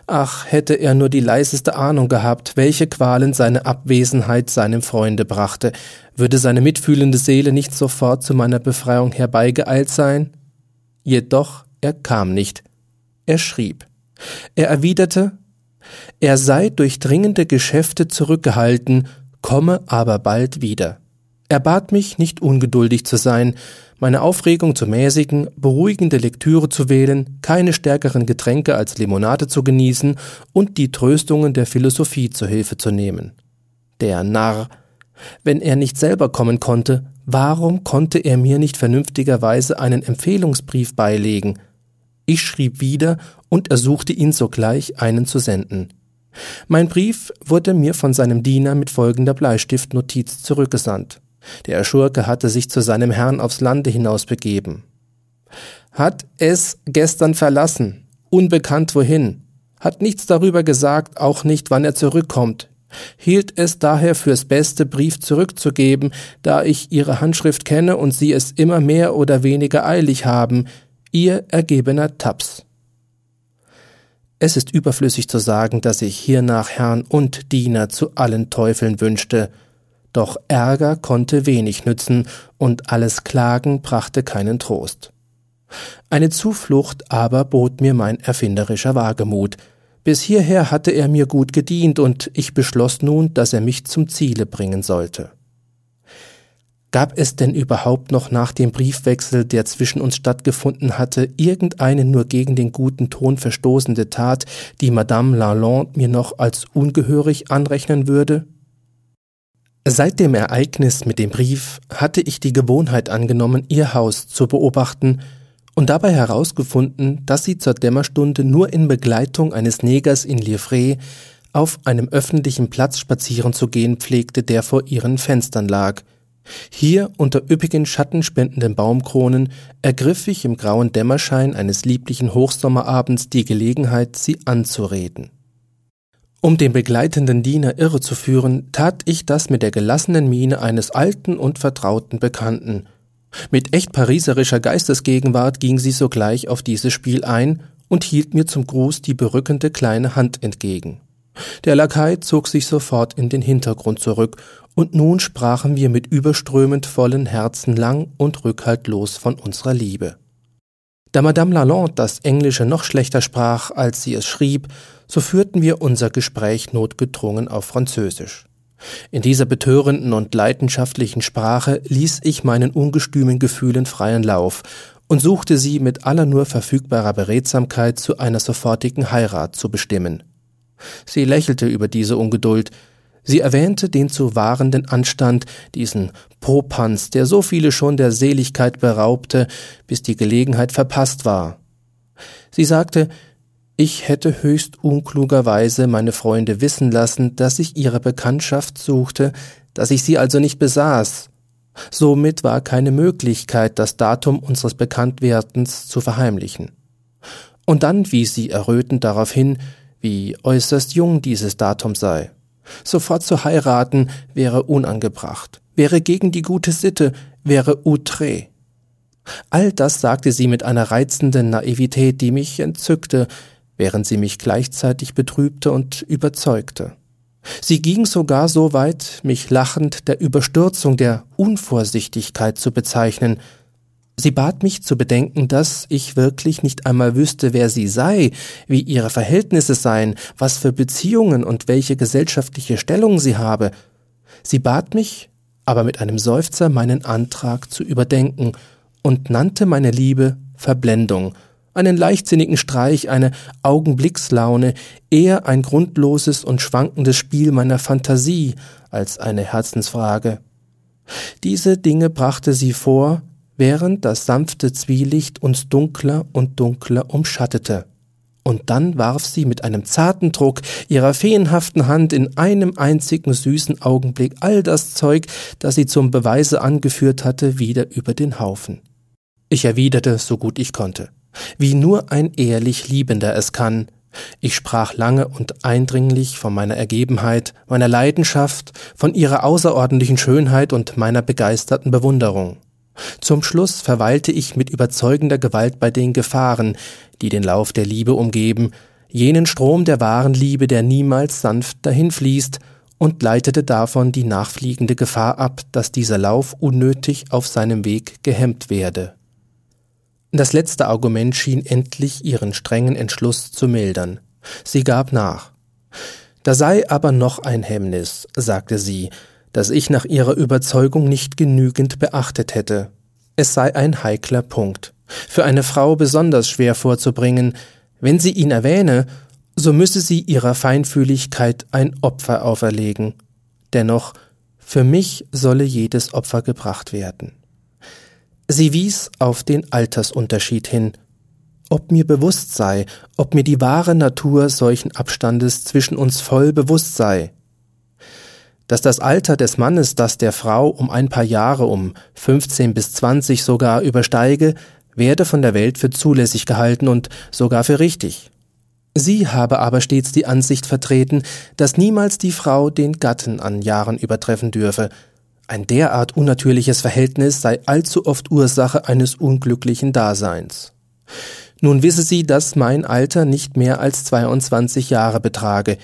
Ach, hätte er nur die leiseste Ahnung gehabt, welche Qualen seine Abwesenheit seinem Freunde brachte, würde seine mitfühlende Seele nicht sofort zu meiner Befreiung herbeigeeilt sein? Jedoch er kam nicht. Er schrieb. Er erwiderte, er sei durch dringende Geschäfte zurückgehalten, komme aber bald wieder. Er bat mich, nicht ungeduldig zu sein, meine Aufregung zu mäßigen, beruhigende Lektüre zu wählen, keine stärkeren Getränke als Limonade zu genießen und die Tröstungen der Philosophie zu Hilfe zu nehmen. Der Narr. Wenn er nicht selber kommen konnte, warum konnte er mir nicht vernünftigerweise einen Empfehlungsbrief beilegen? Ich schrieb wieder und ersuchte ihn sogleich, einen zu senden. Mein Brief wurde mir von seinem Diener mit folgender Bleistiftnotiz zurückgesandt. Der Schurke hatte sich zu seinem Herrn aufs Lande hinaus begeben. Hat es gestern verlassen, unbekannt wohin, hat nichts darüber gesagt, auch nicht, wann er zurückkommt, hielt es daher fürs beste, Brief zurückzugeben, da ich ihre Handschrift kenne und sie es immer mehr oder weniger eilig haben, ihr ergebener Taps. Es ist überflüssig zu sagen, dass ich hiernach Herrn und Diener zu allen Teufeln wünschte, doch Ärger konnte wenig nützen, und alles Klagen brachte keinen Trost. Eine Zuflucht aber bot mir mein erfinderischer Wagemut. Bis hierher hatte er mir gut gedient, und ich beschloss nun, dass er mich zum Ziele bringen sollte. Gab es denn überhaupt noch nach dem Briefwechsel, der zwischen uns stattgefunden hatte, irgendeine nur gegen den guten Ton verstoßende Tat, die Madame Lalande mir noch als ungehörig anrechnen würde? Seit dem Ereignis mit dem Brief hatte ich die Gewohnheit angenommen, ihr Haus zu beobachten und dabei herausgefunden, dass sie zur Dämmerstunde nur in Begleitung eines Negers in Livret auf einem öffentlichen Platz spazieren zu gehen pflegte, der vor ihren Fenstern lag – hier unter üppigen schattenspendenden Baumkronen ergriff ich im grauen Dämmerschein eines lieblichen Hochsommerabends die Gelegenheit, sie anzureden. Um den begleitenden Diener irre zu führen, tat ich das mit der gelassenen Miene eines alten und vertrauten Bekannten. Mit echt pariserischer Geistesgegenwart ging sie sogleich auf dieses Spiel ein und hielt mir zum Gruß die berückende kleine Hand entgegen. Der Lakai zog sich sofort in den Hintergrund zurück und nun sprachen wir mit überströmend vollen Herzen lang und rückhaltlos von unserer Liebe. Da Madame Lalande das Englische noch schlechter sprach, als sie es schrieb, so führten wir unser Gespräch notgedrungen auf Französisch. In dieser betörenden und leidenschaftlichen Sprache ließ ich meinen ungestümen Gefühlen freien Lauf und suchte sie mit aller nur verfügbarer Beredsamkeit zu einer sofortigen Heirat zu bestimmen. Sie lächelte über diese Ungeduld, Sie erwähnte den zu wahrenden Anstand, diesen Popanz, der so viele schon der Seligkeit beraubte, bis die Gelegenheit verpasst war. Sie sagte, ich hätte höchst unklugerweise meine Freunde wissen lassen, dass ich ihre Bekanntschaft suchte, dass ich sie also nicht besaß. Somit war keine Möglichkeit, das Datum unseres Bekanntwerdens zu verheimlichen. Und dann wies sie errötend darauf hin, wie äußerst jung dieses Datum sei. Sofort zu heiraten wäre unangebracht, wäre gegen die gute Sitte, wäre outré. All das sagte sie mit einer reizenden Naivität, die mich entzückte, während sie mich gleichzeitig betrübte und überzeugte. Sie ging sogar so weit, mich lachend der Überstürzung, der Unvorsichtigkeit zu bezeichnen, Sie bat mich zu bedenken, dass ich wirklich nicht einmal wüsste, wer sie sei, wie ihre Verhältnisse seien, was für Beziehungen und welche gesellschaftliche Stellung sie habe. Sie bat mich, aber mit einem Seufzer meinen Antrag zu überdenken und nannte meine Liebe Verblendung, einen leichtsinnigen Streich, eine Augenblickslaune, eher ein grundloses und schwankendes Spiel meiner Fantasie als eine Herzensfrage. Diese Dinge brachte sie vor, während das sanfte Zwielicht uns dunkler und dunkler umschattete. Und dann warf sie mit einem zarten Druck ihrer feenhaften Hand in einem einzigen süßen Augenblick all das Zeug, das sie zum Beweise angeführt hatte, wieder über den Haufen. Ich erwiderte, so gut ich konnte, wie nur ein ehrlich Liebender es kann. Ich sprach lange und eindringlich von meiner Ergebenheit, meiner Leidenschaft, von ihrer außerordentlichen Schönheit und meiner begeisterten Bewunderung. Zum Schluss verweilte ich mit überzeugender Gewalt bei den Gefahren, die den Lauf der Liebe umgeben, jenen Strom der wahren Liebe, der niemals sanft dahinfließt, und leitete davon die nachfliegende Gefahr ab, dass dieser Lauf unnötig auf seinem Weg gehemmt werde. Das letzte Argument schien endlich ihren strengen Entschluss zu mildern. Sie gab nach. Da sei aber noch ein Hemmnis, sagte sie, das ich nach ihrer Überzeugung nicht genügend beachtet hätte. Es sei ein heikler Punkt, für eine Frau besonders schwer vorzubringen, wenn sie ihn erwähne, so müsse sie ihrer Feinfühligkeit ein Opfer auferlegen. Dennoch, für mich solle jedes Opfer gebracht werden. Sie wies auf den Altersunterschied hin, ob mir bewusst sei, ob mir die wahre Natur solchen Abstandes zwischen uns voll bewusst sei. Dass das Alter des Mannes das der Frau um ein paar Jahre, um 15 bis 20 sogar übersteige, werde von der Welt für zulässig gehalten und sogar für richtig. Sie habe aber stets die Ansicht vertreten, dass niemals die Frau den Gatten an Jahren übertreffen dürfe. Ein derart unnatürliches Verhältnis sei allzu oft Ursache eines unglücklichen Daseins. Nun wisse sie, dass mein Alter nicht mehr als 22 Jahre betrage.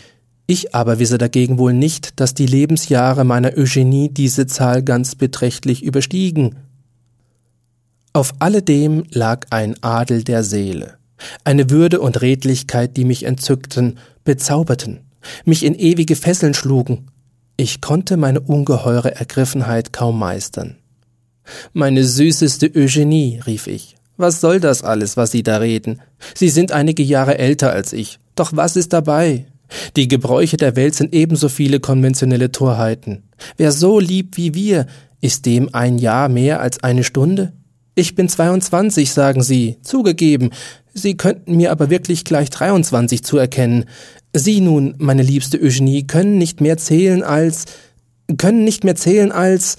Ich aber wisse dagegen wohl nicht, dass die Lebensjahre meiner Eugenie diese Zahl ganz beträchtlich überstiegen. Auf alledem lag ein Adel der Seele, eine Würde und Redlichkeit, die mich entzückten, bezauberten, mich in ewige Fesseln schlugen. Ich konnte meine ungeheure Ergriffenheit kaum meistern. Meine süßeste Eugenie, rief ich, was soll das alles, was Sie da reden? Sie sind einige Jahre älter als ich. Doch was ist dabei? Die Gebräuche der Welt sind ebenso viele konventionelle Torheiten. Wer so liebt wie wir, ist dem ein Jahr mehr als eine Stunde? Ich bin 22, sagen Sie, zugegeben. Sie könnten mir aber wirklich gleich 23 zuerkennen. Sie nun, meine liebste Eugenie, können nicht mehr zählen als, können nicht mehr zählen als,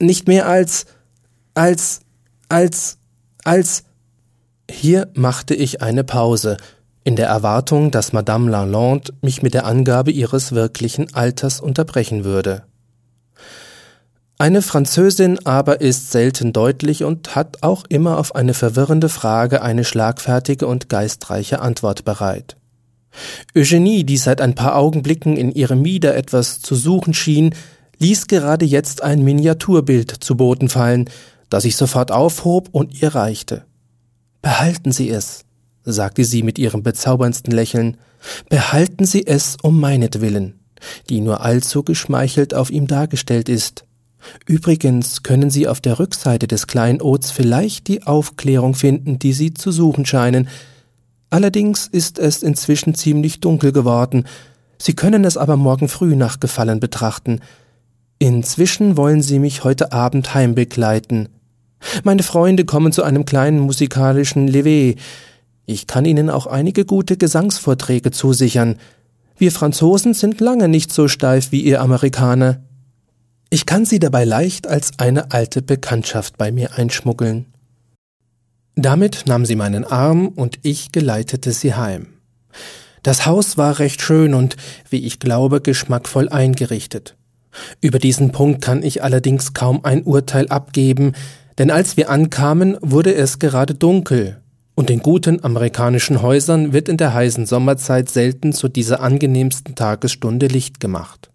nicht mehr als, als, als, als hier machte ich eine Pause, in der Erwartung, dass Madame Lalande mich mit der Angabe ihres wirklichen Alters unterbrechen würde. Eine Französin aber ist selten deutlich und hat auch immer auf eine verwirrende Frage eine schlagfertige und geistreiche Antwort bereit. Eugenie, die seit ein paar Augenblicken in ihrem Mieder etwas zu suchen schien, ließ gerade jetzt ein Miniaturbild zu Boden fallen, das ich sofort aufhob und ihr reichte. Behalten Sie es, sagte sie mit ihrem bezauberndsten Lächeln, behalten Sie es um meinetwillen, die nur allzu geschmeichelt auf ihm dargestellt ist. Übrigens können Sie auf der Rückseite des Kleinods vielleicht die Aufklärung finden, die Sie zu suchen scheinen. Allerdings ist es inzwischen ziemlich dunkel geworden. Sie können es aber morgen früh nach Gefallen betrachten. Inzwischen wollen Sie mich heute Abend heimbegleiten. Meine Freunde kommen zu einem kleinen musikalischen Lever. Ich kann Ihnen auch einige gute Gesangsvorträge zusichern. Wir Franzosen sind lange nicht so steif wie ihr Amerikaner. Ich kann Sie dabei leicht als eine alte Bekanntschaft bei mir einschmuggeln. Damit nahm sie meinen Arm und ich geleitete sie heim. Das Haus war recht schön und, wie ich glaube, geschmackvoll eingerichtet. Über diesen Punkt kann ich allerdings kaum ein Urteil abgeben, denn als wir ankamen, wurde es gerade dunkel, und in guten amerikanischen Häusern wird in der heißen Sommerzeit selten zu dieser angenehmsten Tagesstunde Licht gemacht.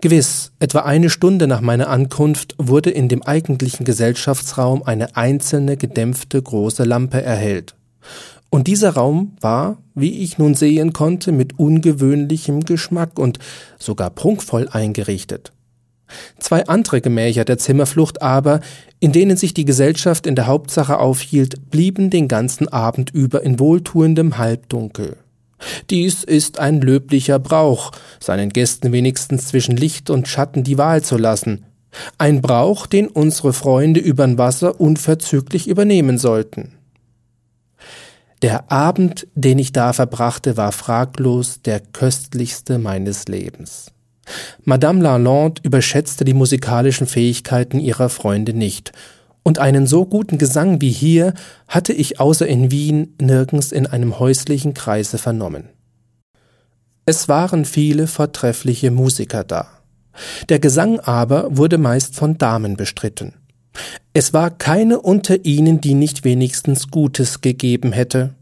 Gewiss, etwa eine Stunde nach meiner Ankunft wurde in dem eigentlichen Gesellschaftsraum eine einzelne gedämpfte große Lampe erhellt. Und dieser Raum war, wie ich nun sehen konnte, mit ungewöhnlichem Geschmack und sogar prunkvoll eingerichtet. Zwei andere Gemächer der Zimmerflucht aber, in denen sich die Gesellschaft in der Hauptsache aufhielt, blieben den ganzen Abend über in wohltuendem Halbdunkel. Dies ist ein löblicher Brauch, seinen Gästen wenigstens zwischen Licht und Schatten die Wahl zu lassen. Ein Brauch, den unsere Freunde übern Wasser unverzüglich übernehmen sollten. Der Abend, den ich da verbrachte, war fraglos der köstlichste meines Lebens. Madame Lalande überschätzte die musikalischen Fähigkeiten ihrer Freunde nicht, und einen so guten Gesang wie hier hatte ich außer in Wien nirgends in einem häuslichen Kreise vernommen. Es waren viele vortreffliche Musiker da. Der Gesang aber wurde meist von Damen bestritten. Es war keine unter ihnen, die nicht wenigstens Gutes gegeben hätte.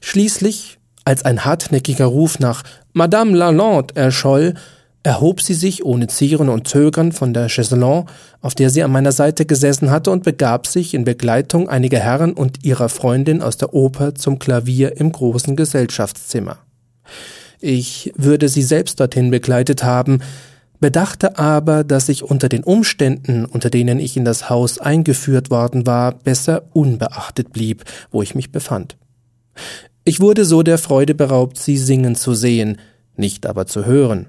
Schließlich, als ein hartnäckiger Ruf nach Madame Lalande erscholl, erhob sie sich ohne Zieren und Zögern von der Chaiselon, auf der sie an meiner Seite gesessen hatte, und begab sich in Begleitung einiger Herren und ihrer Freundin aus der Oper zum Klavier im großen Gesellschaftszimmer. Ich würde sie selbst dorthin begleitet haben, bedachte aber, dass ich unter den Umständen, unter denen ich in das Haus eingeführt worden war, besser unbeachtet blieb, wo ich mich befand. Ich wurde so der Freude beraubt, sie singen zu sehen, nicht aber zu hören.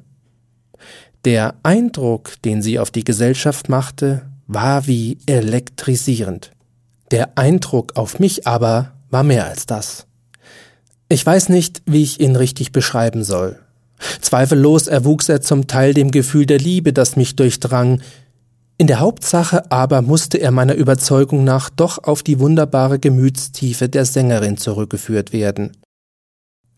Der Eindruck, den sie auf die Gesellschaft machte, war wie elektrisierend. Der Eindruck auf mich aber war mehr als das. Ich weiß nicht, wie ich ihn richtig beschreiben soll. Zweifellos erwuchs er zum Teil dem Gefühl der Liebe, das mich durchdrang. In der Hauptsache aber musste er meiner Überzeugung nach doch auf die wunderbare Gemütstiefe der Sängerin zurückgeführt werden.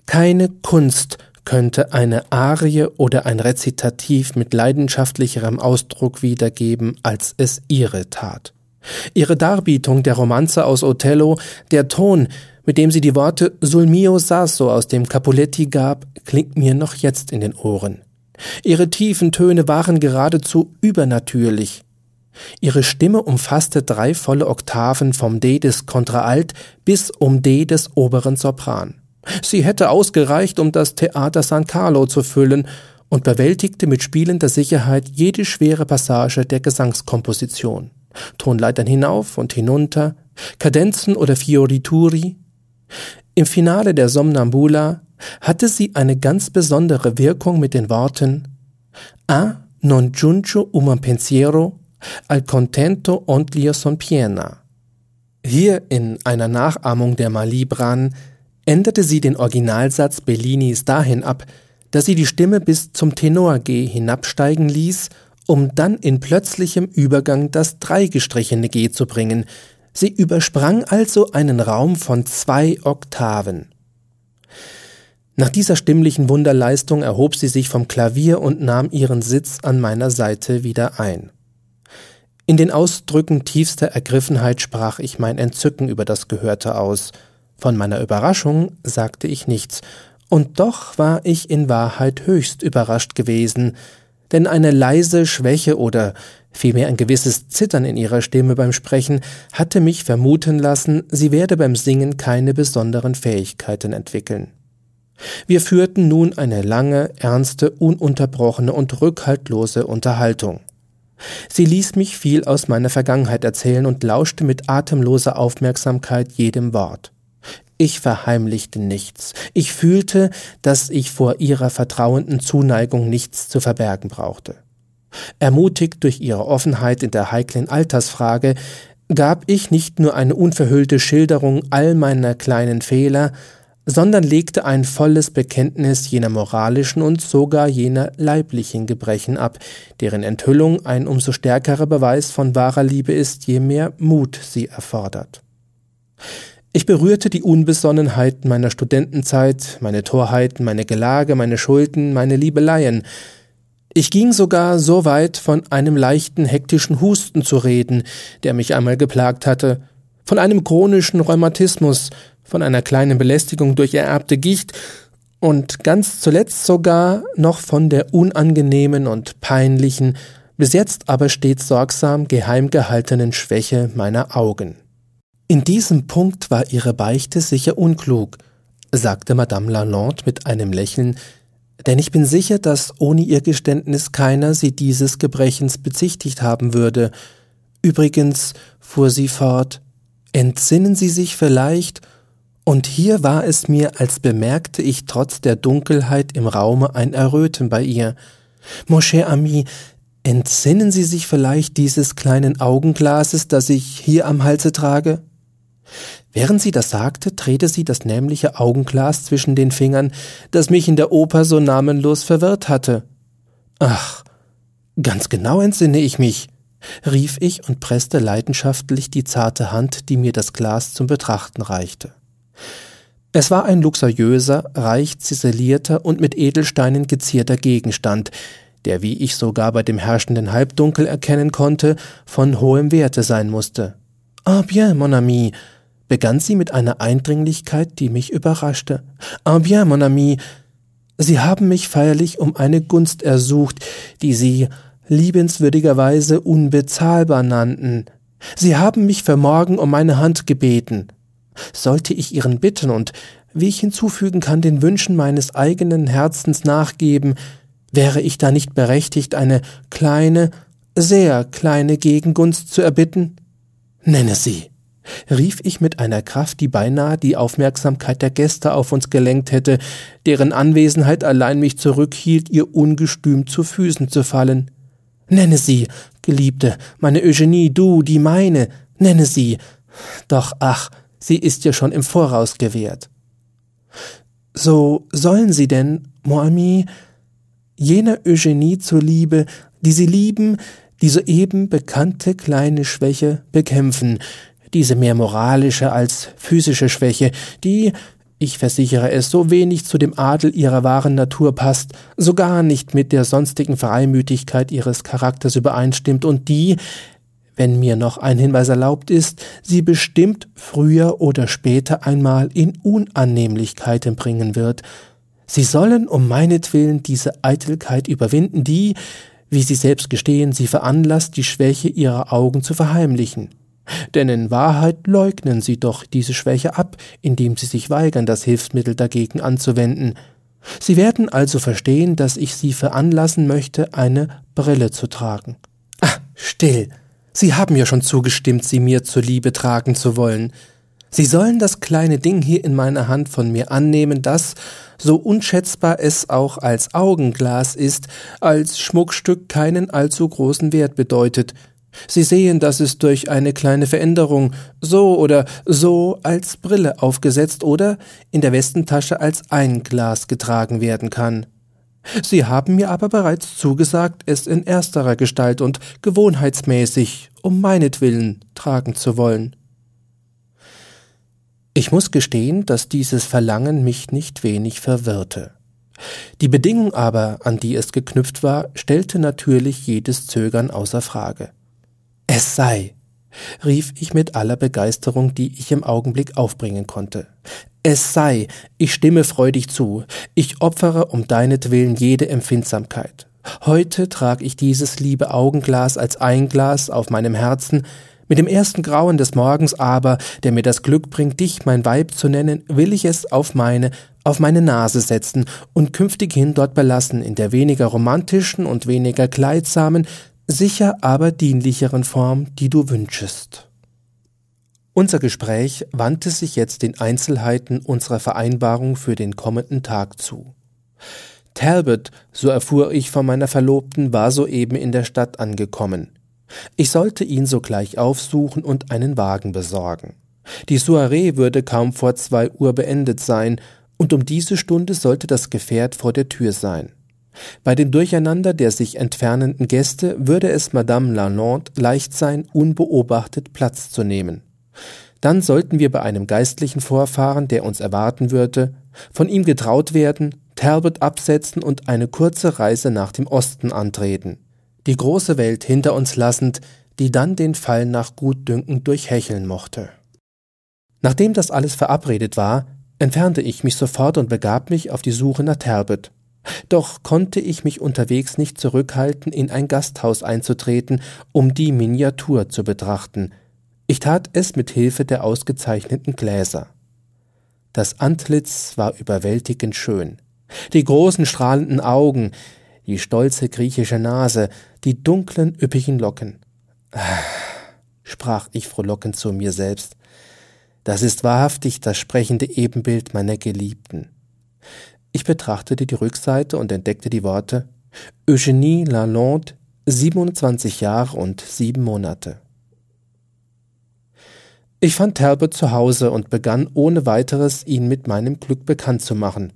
Keine Kunst könnte eine Arie oder ein Rezitativ mit leidenschaftlicherem Ausdruck wiedergeben, als es ihre tat. Ihre Darbietung der Romanze aus Othello, der Ton, mit dem sie die Worte Sul mio sasso aus dem Capuletti gab, klingt mir noch jetzt in den Ohren. Ihre tiefen Töne waren geradezu übernatürlich. Ihre Stimme umfasste drei volle Oktaven vom D des Kontraalt bis um D des oberen Sopran. Sie hätte ausgereicht, um das Theater San Carlo zu füllen und bewältigte mit spielender Sicherheit jede schwere Passage der Gesangskomposition. Tonleitern hinauf und hinunter, Kadenzen oder Fiorituri. Im Finale der Somnambula hatte sie eine ganz besondere Wirkung mit den Worten A non giungo un pensiero al contento ontlio son piena. Hier in einer Nachahmung der Malibran änderte sie den Originalsatz Bellinis dahin ab, dass sie die Stimme bis zum Tenor G hinabsteigen ließ, um dann in plötzlichem Übergang das dreigestrichene G zu bringen. Sie übersprang also einen Raum von zwei Oktaven. Nach dieser stimmlichen Wunderleistung erhob sie sich vom Klavier und nahm ihren Sitz an meiner Seite wieder ein. In den Ausdrücken tiefster Ergriffenheit sprach ich mein Entzücken über das Gehörte aus – von meiner Überraschung sagte ich nichts, und doch war ich in Wahrheit höchst überrascht gewesen, denn eine leise Schwäche oder vielmehr ein gewisses Zittern in ihrer Stimme beim Sprechen hatte mich vermuten lassen, sie werde beim Singen keine besonderen Fähigkeiten entwickeln. Wir führten nun eine lange, ernste, ununterbrochene und rückhaltlose Unterhaltung. Sie ließ mich viel aus meiner Vergangenheit erzählen und lauschte mit atemloser Aufmerksamkeit jedem Wort. Ich verheimlichte nichts. Ich fühlte, dass ich vor ihrer vertrauenden Zuneigung nichts zu verbergen brauchte. Ermutigt durch ihre Offenheit in der heiklen Altersfrage, gab ich nicht nur eine unverhüllte Schilderung all meiner kleinen Fehler, sondern legte ein volles Bekenntnis jener moralischen und sogar jener leiblichen Gebrechen ab, deren Enthüllung ein umso stärkerer Beweis von wahrer Liebe ist, je mehr Mut sie erfordert. Ich berührte die Unbesonnenheit meiner Studentenzeit, meine Torheiten, meine Gelage, meine Schulden, meine Liebeleien. Ich ging sogar so weit, von einem leichten hektischen Husten zu reden, der mich einmal geplagt hatte, von einem chronischen Rheumatismus, von einer kleinen Belästigung durch ererbte Gicht und ganz zuletzt sogar noch von der unangenehmen und peinlichen, bis jetzt aber stets sorgsam geheim gehaltenen Schwäche meiner Augen. In diesem Punkt war Ihre Beichte sicher unklug, sagte Madame Lalande mit einem Lächeln, denn ich bin sicher, dass ohne Ihr Geständnis keiner Sie dieses Gebrechens bezichtigt haben würde. Übrigens, fuhr sie fort, entsinnen Sie sich vielleicht, und hier war es mir, als bemerkte ich trotz der Dunkelheit im Raume ein Erröten bei ihr. Mon cher ami, entsinnen Sie sich vielleicht dieses kleinen Augenglases, das ich hier am Halse trage? Während sie das sagte, drehte sie das nämliche Augenglas zwischen den Fingern, das mich in der Oper so namenlos verwirrt hatte. Ach, ganz genau entsinne ich mich, rief ich und presste leidenschaftlich die zarte Hand, die mir das Glas zum Betrachten reichte. Es war ein luxuriöser, reich ziselierter und mit Edelsteinen gezierter Gegenstand, der, wie ich sogar bei dem herrschenden Halbdunkel erkennen konnte, von hohem Werte sein musste. Ah bien, mon ami, begann sie mit einer Eindringlichkeit, die mich überraschte. Ah bien, mon ami, Sie haben mich feierlich um eine Gunst ersucht, die Sie liebenswürdigerweise unbezahlbar nannten. Sie haben mich für morgen um meine Hand gebeten. Sollte ich Ihren Bitten und, wie ich hinzufügen kann, den Wünschen meines eigenen Herzens nachgeben, wäre ich da nicht berechtigt, eine kleine, sehr kleine Gegengunst zu erbitten? Nenne sie rief ich mit einer Kraft, die beinahe die Aufmerksamkeit der Gäste auf uns gelenkt hätte, deren Anwesenheit allein mich zurückhielt, ihr ungestüm zu Füßen zu fallen. Nenne sie, Geliebte, meine Eugenie, du, die meine, nenne sie. Doch ach, sie ist dir schon im Voraus gewährt. So sollen sie denn, mon ami, jener Eugenie zuliebe, die sie lieben, die soeben bekannte kleine Schwäche bekämpfen, diese mehr moralische als physische Schwäche, die, ich versichere es, so wenig zu dem Adel ihrer wahren Natur passt, so gar nicht mit der sonstigen Freimütigkeit ihres Charakters übereinstimmt und die, wenn mir noch ein Hinweis erlaubt ist, sie bestimmt früher oder später einmal in Unannehmlichkeiten bringen wird. Sie sollen um meinetwillen diese Eitelkeit überwinden, die, wie sie selbst gestehen, sie veranlasst, die Schwäche ihrer Augen zu verheimlichen. Denn in Wahrheit leugnen sie doch diese Schwäche ab, indem sie sich weigern, das Hilfsmittel dagegen anzuwenden. Sie werden also verstehen, dass ich sie veranlassen möchte, eine Brille zu tragen. Ah, still. Sie haben ja schon zugestimmt, sie mir zur Liebe tragen zu wollen. Sie sollen das kleine Ding hier in meiner Hand von mir annehmen, das, so unschätzbar es auch als Augenglas ist, als Schmuckstück keinen allzu großen Wert bedeutet, Sie sehen, dass es durch eine kleine Veränderung so oder so als Brille aufgesetzt oder in der Westentasche als Einglas getragen werden kann. Sie haben mir aber bereits zugesagt, es in ersterer Gestalt und gewohnheitsmäßig, um meinetwillen, tragen zu wollen. Ich muss gestehen, dass dieses Verlangen mich nicht wenig verwirrte. Die Bedingung aber, an die es geknüpft war, stellte natürlich jedes Zögern außer Frage. Es sei, rief ich mit aller Begeisterung, die ich im Augenblick aufbringen konnte. Es sei, ich stimme freudig zu, ich opfere um deinetwillen jede Empfindsamkeit. Heute trag ich dieses liebe Augenglas als Einglas auf meinem Herzen, mit dem ersten Grauen des Morgens aber, der mir das Glück bringt, dich mein Weib zu nennen, will ich es auf meine, auf meine Nase setzen und künftighin dort belassen, in der weniger romantischen und weniger kleidsamen, sicher aber dienlicheren Form, die du wünschest. Unser Gespräch wandte sich jetzt den Einzelheiten unserer Vereinbarung für den kommenden Tag zu. Talbot, so erfuhr ich von meiner Verlobten, war soeben in der Stadt angekommen. Ich sollte ihn sogleich aufsuchen und einen Wagen besorgen. Die Soiree würde kaum vor zwei Uhr beendet sein, und um diese Stunde sollte das Gefährt vor der Tür sein. Bei dem Durcheinander der sich entfernenden Gäste würde es Madame Lalande leicht sein, unbeobachtet Platz zu nehmen. Dann sollten wir bei einem geistlichen Vorfahren, der uns erwarten würde, von ihm getraut werden, Talbot absetzen und eine kurze Reise nach dem Osten antreten, die große Welt hinter uns lassend, die dann den Fall nach Gutdünken durchhecheln mochte. Nachdem das alles verabredet war, entfernte ich mich sofort und begab mich auf die Suche nach Talbot. Doch konnte ich mich unterwegs nicht zurückhalten, in ein Gasthaus einzutreten, um die Miniatur zu betrachten. Ich tat es mit Hilfe der ausgezeichneten Gläser. Das Antlitz war überwältigend schön. Die großen strahlenden Augen, die stolze griechische Nase, die dunklen üppigen Locken. Sprach ich frohlockend zu mir selbst. Das ist wahrhaftig das sprechende Ebenbild meiner Geliebten. Ich betrachtete die Rückseite und entdeckte die Worte Eugenie Lalonde, 27 Jahre und sieben Monate. Ich fand Talbot zu Hause und begann ohne weiteres, ihn mit meinem Glück bekannt zu machen.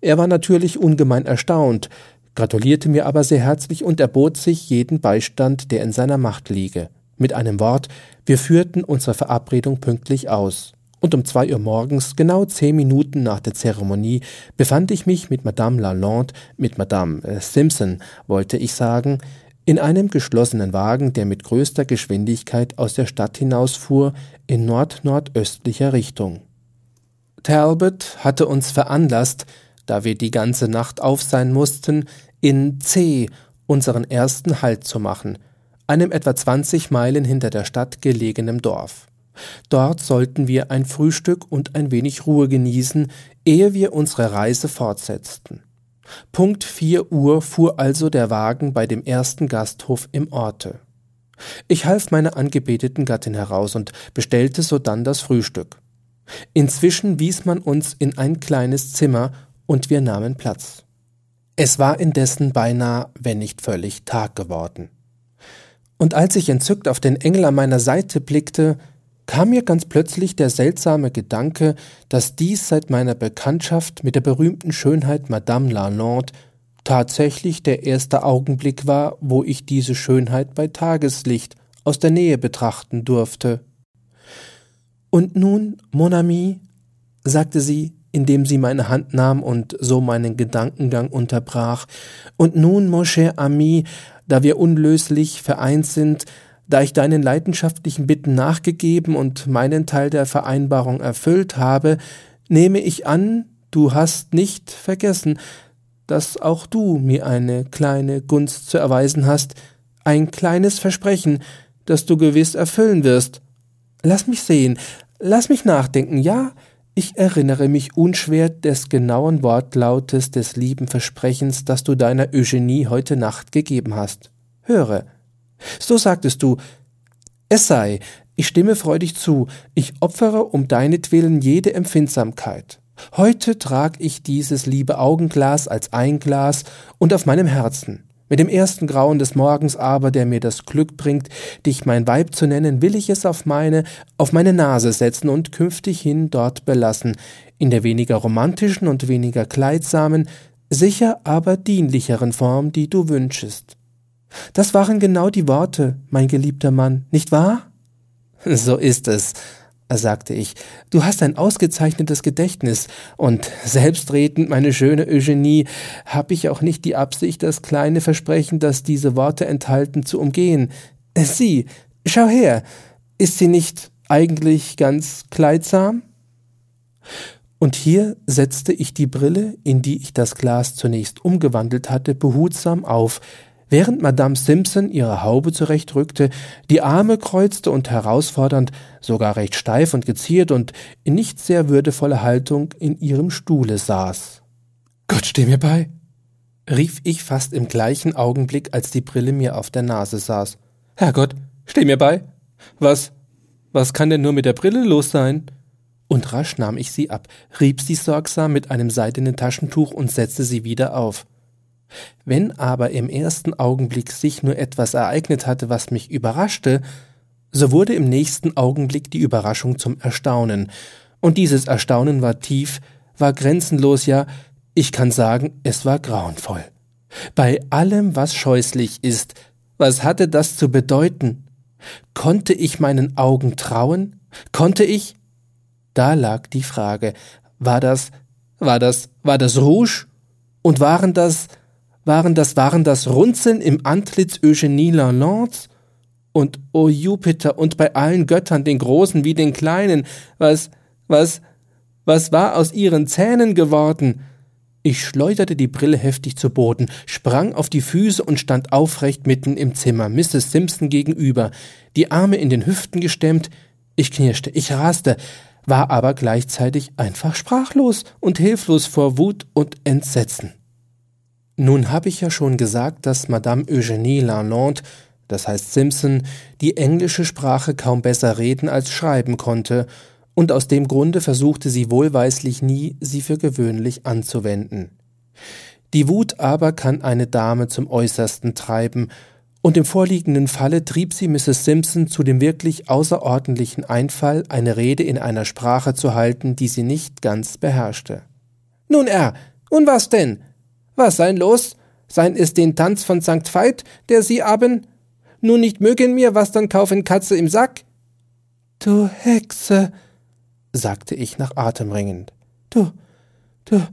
Er war natürlich ungemein erstaunt, gratulierte mir aber sehr herzlich und erbot sich jeden Beistand, der in seiner Macht liege. Mit einem Wort, wir führten unsere Verabredung pünktlich aus und um zwei Uhr morgens, genau zehn Minuten nach der Zeremonie, befand ich mich mit Madame Lalande, mit Madame äh, Simpson, wollte ich sagen, in einem geschlossenen Wagen, der mit größter Geschwindigkeit aus der Stadt hinausfuhr, in nord-nordöstlicher Richtung. Talbot hatte uns veranlasst, da wir die ganze Nacht auf sein mussten, in C unseren ersten Halt zu machen, einem etwa 20 Meilen hinter der Stadt gelegenen Dorf. Dort sollten wir ein Frühstück und ein wenig Ruhe genießen, ehe wir unsere Reise fortsetzten. Punkt vier Uhr fuhr also der Wagen bei dem ersten Gasthof im Orte. Ich half meiner angebeteten Gattin heraus und bestellte sodann das Frühstück. Inzwischen wies man uns in ein kleines Zimmer und wir nahmen Platz. Es war indessen beinahe, wenn nicht völlig Tag geworden. Und als ich entzückt auf den Engel an meiner Seite blickte, kam mir ganz plötzlich der seltsame Gedanke, dass dies seit meiner Bekanntschaft mit der berühmten Schönheit Madame Lalande tatsächlich der erste Augenblick war, wo ich diese Schönheit bei Tageslicht aus der Nähe betrachten durfte. Und nun, mon ami, sagte sie, indem sie meine Hand nahm und so meinen Gedankengang unterbrach, und nun, mon cher ami, da wir unlöslich vereint sind, da ich deinen leidenschaftlichen Bitten nachgegeben und meinen Teil der Vereinbarung erfüllt habe, nehme ich an, du hast nicht vergessen, dass auch du mir eine kleine Gunst zu erweisen hast, ein kleines Versprechen, das du gewiss erfüllen wirst. Lass mich sehen, lass mich nachdenken, ja, ich erinnere mich unschwer des genauen Wortlautes des lieben Versprechens, das du deiner Eugenie heute Nacht gegeben hast. Höre. So sagtest du, es sei, ich stimme freudig zu, ich opfere um deinetwillen jede Empfindsamkeit. Heute trag ich dieses liebe Augenglas als Einglas und auf meinem Herzen. Mit dem ersten Grauen des Morgens aber, der mir das Glück bringt, dich mein Weib zu nennen, will ich es auf meine, auf meine Nase setzen und künftig hin dort belassen, in der weniger romantischen und weniger kleidsamen, sicher aber dienlicheren Form, die du wünschest. Das waren genau die Worte, mein geliebter Mann, nicht wahr? So ist es, sagte ich, du hast ein ausgezeichnetes Gedächtnis, und selbstredend, meine schöne Eugenie, hab ich auch nicht die Absicht, das kleine Versprechen, das diese Worte enthalten, zu umgehen. Sieh, schau her, ist sie nicht eigentlich ganz kleidsam? Und hier setzte ich die Brille, in die ich das Glas zunächst umgewandelt hatte, behutsam auf, Während Madame Simpson ihre Haube zurechtrückte, die Arme kreuzte und herausfordernd, sogar recht steif und geziert und in nicht sehr würdevoller Haltung in ihrem Stuhle saß. Gott steh mir bei! rief ich fast im gleichen Augenblick, als die Brille mir auf der Nase saß. Herrgott, steh mir bei! Was, was kann denn nur mit der Brille los sein? Und rasch nahm ich sie ab, rieb sie sorgsam mit einem seidenen Taschentuch und setzte sie wieder auf. Wenn aber im ersten Augenblick sich nur etwas ereignet hatte, was mich überraschte, so wurde im nächsten Augenblick die Überraschung zum Erstaunen, und dieses Erstaunen war tief, war grenzenlos, ja, ich kann sagen, es war grauenvoll. Bei allem, was scheußlich ist, was hatte das zu bedeuten? Konnte ich meinen Augen trauen? Konnte ich? Da lag die Frage, war das, war das, war das Rouge? Und waren das, waren das, waren das Runzeln im Antlitz Eugenie Lalandes? Und o oh Jupiter, und bei allen Göttern, den Großen wie den Kleinen, was, was, was war aus ihren Zähnen geworden? Ich schleuderte die Brille heftig zu Boden, sprang auf die Füße und stand aufrecht mitten im Zimmer, Mrs. Simpson gegenüber, die Arme in den Hüften gestemmt. Ich knirschte, ich raste, war aber gleichzeitig einfach sprachlos und hilflos vor Wut und Entsetzen. Nun habe ich ja schon gesagt, dass Madame Eugenie Lalande, das heißt Simpson, die englische Sprache kaum besser reden als schreiben konnte, und aus dem Grunde versuchte sie wohlweislich nie, sie für gewöhnlich anzuwenden. Die Wut aber kann eine Dame zum Äußersten treiben, und im vorliegenden Falle trieb sie Mrs. Simpson zu dem wirklich außerordentlichen Einfall, eine Rede in einer Sprache zu halten, die sie nicht ganz beherrschte. Nun, er, und was denn? Was sein los? Sein es den Tanz von St. Veit, der Sie haben? Nun nicht mögen mir, was dann kaufen Katze im Sack? Du Hexe, sagte ich nach Atem ringend. Du, du,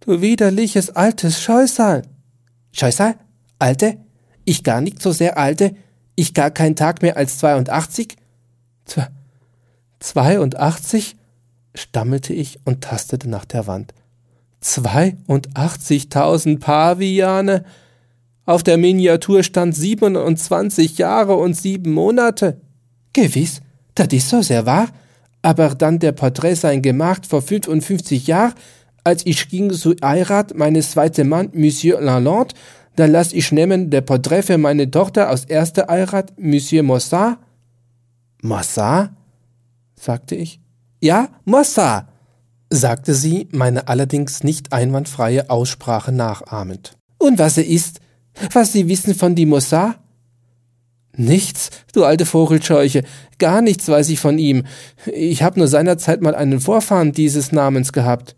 du widerliches altes Scheusal. Scheusal? Alte? Ich gar nicht so sehr alte? Ich gar kein Tag mehr als zweiundachtzig? Zwe zweiundachtzig? stammelte ich und tastete nach der Wand. 82.000 Paviane. Auf der Miniatur stand 27 Jahre und sieben Monate. Gewiss, das ist so sehr wahr. Aber dann der Porträt sein gemacht vor 55 Jahren, als ich ging zu Heirat meines zweiten Mann, Monsieur Lalande, da lass ich nehmen der Porträt für meine Tochter aus erster Heirat, Monsieur Mossad. Mossad? sagte ich. Ja, Mossad, sagte sie, meine allerdings nicht einwandfreie Aussprache nachahmend. Und was er ist? Was Sie wissen von die Mossad? Nichts, du alte Vogelscheuche, gar nichts weiß ich von ihm. Ich hab nur seinerzeit mal einen Vorfahren dieses Namens gehabt.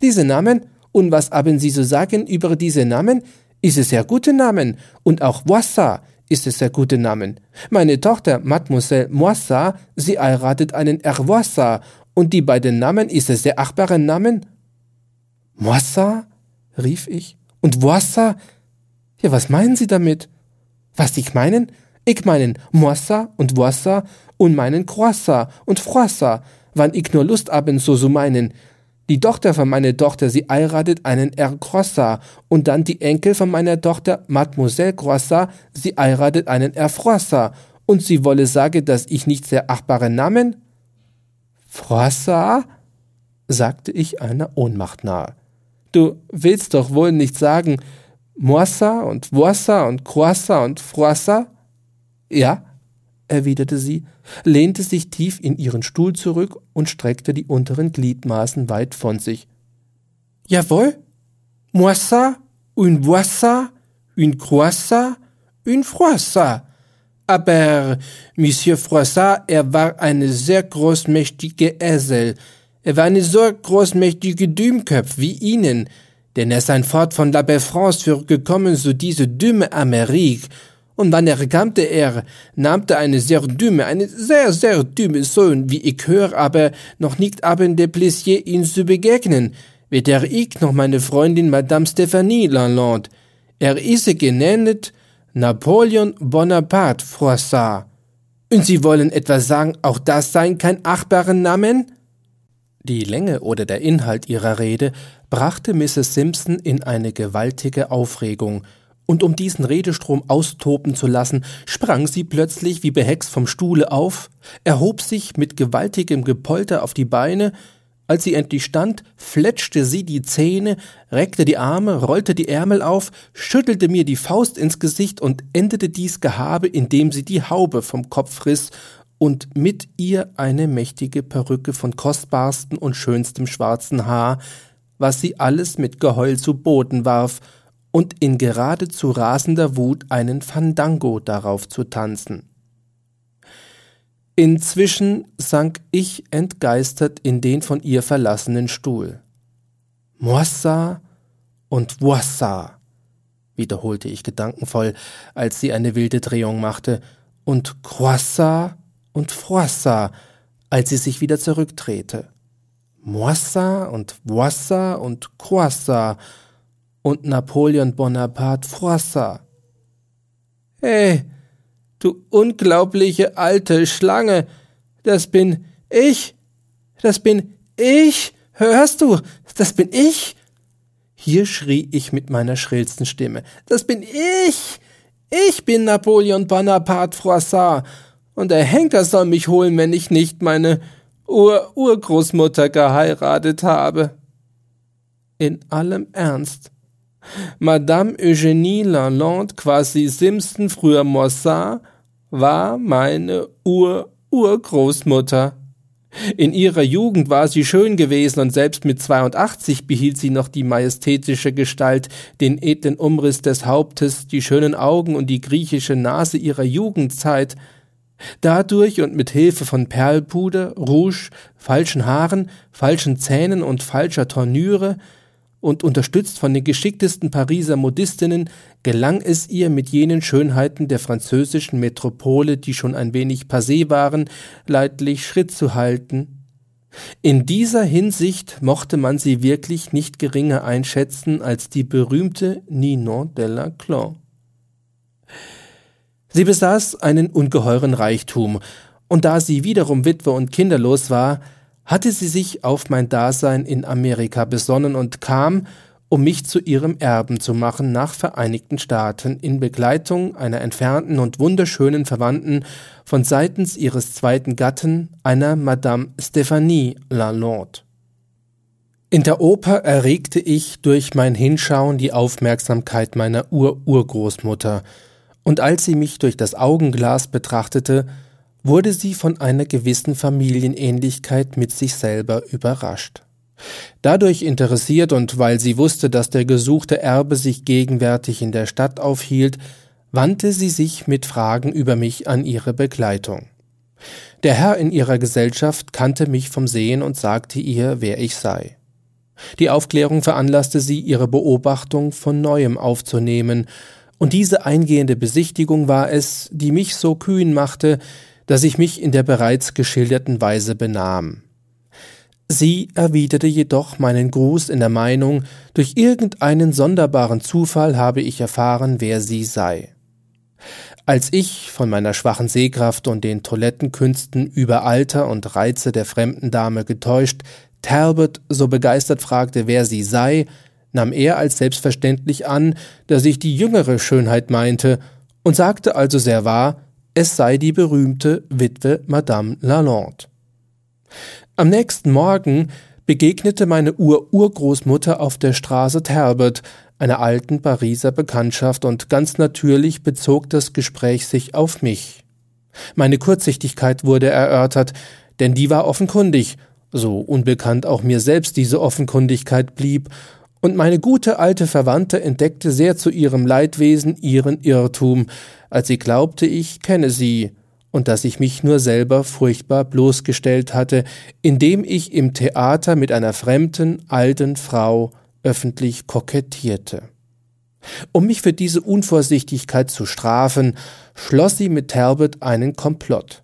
Diese Namen? Und was haben Sie zu sagen über diese Namen? Ist es sehr gute Namen. Und auch Wassa ist es sehr gute Namen. Meine Tochter, Mademoiselle Moissa, sie heiratet einen Erwassa und die beiden Namen ist es sehr achtbare Namen? Moissa? rief ich. Und Moissa? Ja, was meinen Sie damit? Was ich meinen? Ich meinen Moissa und Moissa und meinen Croissa und Froissa, wann ich nur Lust haben, so zu meinen. Die Tochter von meiner Tochter, sie heiratet einen Herr Croissa und dann die Enkel von meiner Tochter, Mademoiselle Croissa, sie heiratet einen Herr Froissa und sie wolle sagen, dass ich nicht sehr achtbare Namen? Froissa? sagte ich einer Ohnmacht nahe. Du willst doch wohl nicht sagen Moissa und Voissa und Croissa und Froissa? Ja, erwiderte sie, lehnte sich tief in ihren Stuhl zurück und streckte die unteren Gliedmaßen weit von sich. Jawohl, Moissa, un Voissa, un Croissa, un Froissa, aber Monsieur Froissart, er war eine sehr großmächtige Esel. Er war eine so großmächtige Dümmköpf wie Ihnen, denn er sein fort von La Belle France für gekommen zu diese dümme Amerik. Und wann er kamte, er nahmte eine sehr dümme, eine sehr, sehr dümme Sohn, wie ich höre, aber noch nicht haben de Plaisier, ihn zu begegnen. Weder ich noch meine Freundin Madame Stephanie Lalande. Er ist genannt Napoleon Bonaparte, Froissart. Und Sie wollen etwa sagen, auch das seien kein achtbaren Namen? Die Länge oder der Inhalt ihrer Rede brachte Mrs. Simpson in eine gewaltige Aufregung, und um diesen Redestrom austoben zu lassen, sprang sie plötzlich wie behext vom Stuhle auf, erhob sich mit gewaltigem Gepolter auf die Beine als sie endlich stand, fletschte sie die Zähne, reckte die Arme, rollte die Ärmel auf, schüttelte mir die Faust ins Gesicht und endete dies Gehabe, indem sie die Haube vom Kopf riss und mit ihr eine mächtige Perücke von kostbarstem und schönstem schwarzen Haar, was sie alles mit Geheul zu Boden warf, und in geradezu rasender Wut einen Fandango darauf zu tanzen. Inzwischen sank ich entgeistert in den von ihr verlassenen Stuhl. Moissa und Voissa, wiederholte ich gedankenvoll, als sie eine wilde Drehung machte, und Croissa und Froissa, als sie sich wieder zurückdrehte. Moissa und Voissa und Croissa und Napoleon Bonaparte Froissa. Hey, Du unglaubliche alte Schlange. Das bin ich. Das bin ich. Hörst du? Das bin ich. Hier schrie ich mit meiner schrillsten Stimme. Das bin ich. Ich bin Napoleon Bonaparte Froissart. Und der Henker soll mich holen, wenn ich nicht meine Ur-Urgroßmutter geheiratet habe. In allem Ernst. Madame Eugénie Lalande, quasi Simpson, früher Mossad, war meine Ur-Urgroßmutter. In ihrer Jugend war sie schön gewesen und selbst mit 82 behielt sie noch die majestätische Gestalt, den edlen Umriss des Hauptes, die schönen Augen und die griechische Nase ihrer Jugendzeit. Dadurch und mit Hilfe von Perlpuder, Rouge, falschen Haaren, falschen Zähnen und falscher Tornüre und unterstützt von den geschicktesten Pariser Modistinnen gelang es ihr mit jenen Schönheiten der französischen Metropole, die schon ein wenig passé waren, leidlich Schritt zu halten. In dieser Hinsicht mochte man sie wirklich nicht geringer einschätzen als die berühmte Ninon de la Clan. Sie besaß einen ungeheuren Reichtum, und da sie wiederum Witwe und kinderlos war, hatte sie sich auf mein Dasein in Amerika besonnen und kam, um mich zu ihrem Erben zu machen nach Vereinigten Staaten in Begleitung einer entfernten und wunderschönen Verwandten von seitens ihres zweiten Gatten, einer Madame Stephanie Lalande. In der Oper erregte ich durch mein Hinschauen die Aufmerksamkeit meiner Ur-Urgroßmutter, und als sie mich durch das Augenglas betrachtete, wurde sie von einer gewissen Familienähnlichkeit mit sich selber überrascht. Dadurch interessiert und weil sie wusste, dass der gesuchte Erbe sich gegenwärtig in der Stadt aufhielt, wandte sie sich mit Fragen über mich an ihre Begleitung. Der Herr in ihrer Gesellschaft kannte mich vom Sehen und sagte ihr, wer ich sei. Die Aufklärung veranlasste sie, ihre Beobachtung von neuem aufzunehmen, und diese eingehende Besichtigung war es, die mich so kühn machte, dass ich mich in der bereits geschilderten Weise benahm. Sie erwiderte jedoch meinen Gruß in der Meinung, durch irgendeinen sonderbaren Zufall habe ich erfahren, wer sie sei. Als ich von meiner schwachen Sehkraft und den Toilettenkünsten über Alter und Reize der fremden Dame getäuscht, Talbot so begeistert fragte, wer sie sei, nahm er als selbstverständlich an, dass ich die jüngere Schönheit meinte, und sagte also sehr wahr, es sei die berühmte Witwe Madame Lalande. Am nächsten Morgen begegnete meine Ur-Urgroßmutter auf der Straße Talbot, einer alten Pariser Bekanntschaft, und ganz natürlich bezog das Gespräch sich auf mich. Meine Kurzsichtigkeit wurde erörtert, denn die war offenkundig, so unbekannt auch mir selbst diese Offenkundigkeit blieb, und meine gute alte Verwandte entdeckte sehr zu ihrem Leidwesen ihren Irrtum, als sie glaubte, ich kenne sie, und dass ich mich nur selber furchtbar bloßgestellt hatte, indem ich im Theater mit einer fremden, alten Frau öffentlich kokettierte. Um mich für diese Unvorsichtigkeit zu strafen, schloss sie mit Talbot einen Komplott.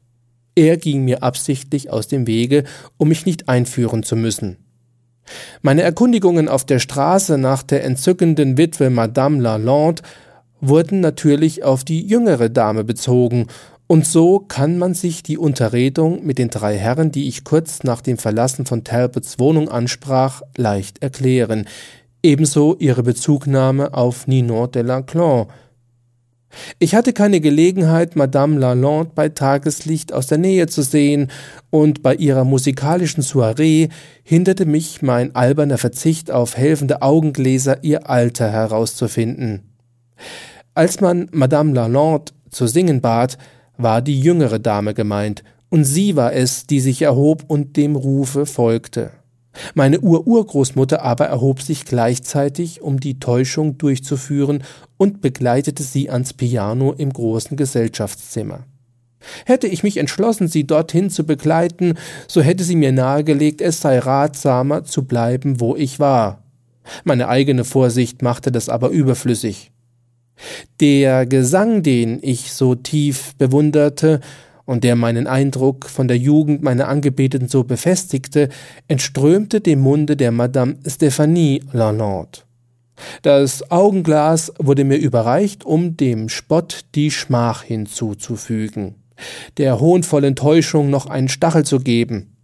Er ging mir absichtlich aus dem Wege, um mich nicht einführen zu müssen. Meine Erkundigungen auf der Straße nach der entzückenden Witwe Madame Lalande wurden natürlich auf die jüngere Dame bezogen, und so kann man sich die Unterredung mit den drei Herren, die ich kurz nach dem Verlassen von Talbots Wohnung ansprach, leicht erklären, ebenso ihre Bezugnahme auf Ninon de Laclan, ich hatte keine Gelegenheit, Madame Lalande bei Tageslicht aus der Nähe zu sehen, und bei ihrer musikalischen Soiree hinderte mich mein alberner Verzicht auf helfende Augengläser, ihr Alter herauszufinden. Als man Madame Lalande zu singen bat, war die jüngere Dame gemeint, und sie war es, die sich erhob und dem Rufe folgte. Meine Ururgroßmutter aber erhob sich gleichzeitig, um die Täuschung durchzuführen, und begleitete sie ans Piano im großen Gesellschaftszimmer. Hätte ich mich entschlossen, sie dorthin zu begleiten, so hätte sie mir nahegelegt, es sei ratsamer zu bleiben, wo ich war. Meine eigene Vorsicht machte das aber überflüssig. Der Gesang, den ich so tief bewunderte, und der meinen Eindruck von der Jugend meiner Angebeteten so befestigte, entströmte dem Munde der Madame Stephanie Lalande. Das Augenglas wurde mir überreicht, um dem Spott die Schmach hinzuzufügen, der hohnvollen Täuschung noch einen Stachel zu geben.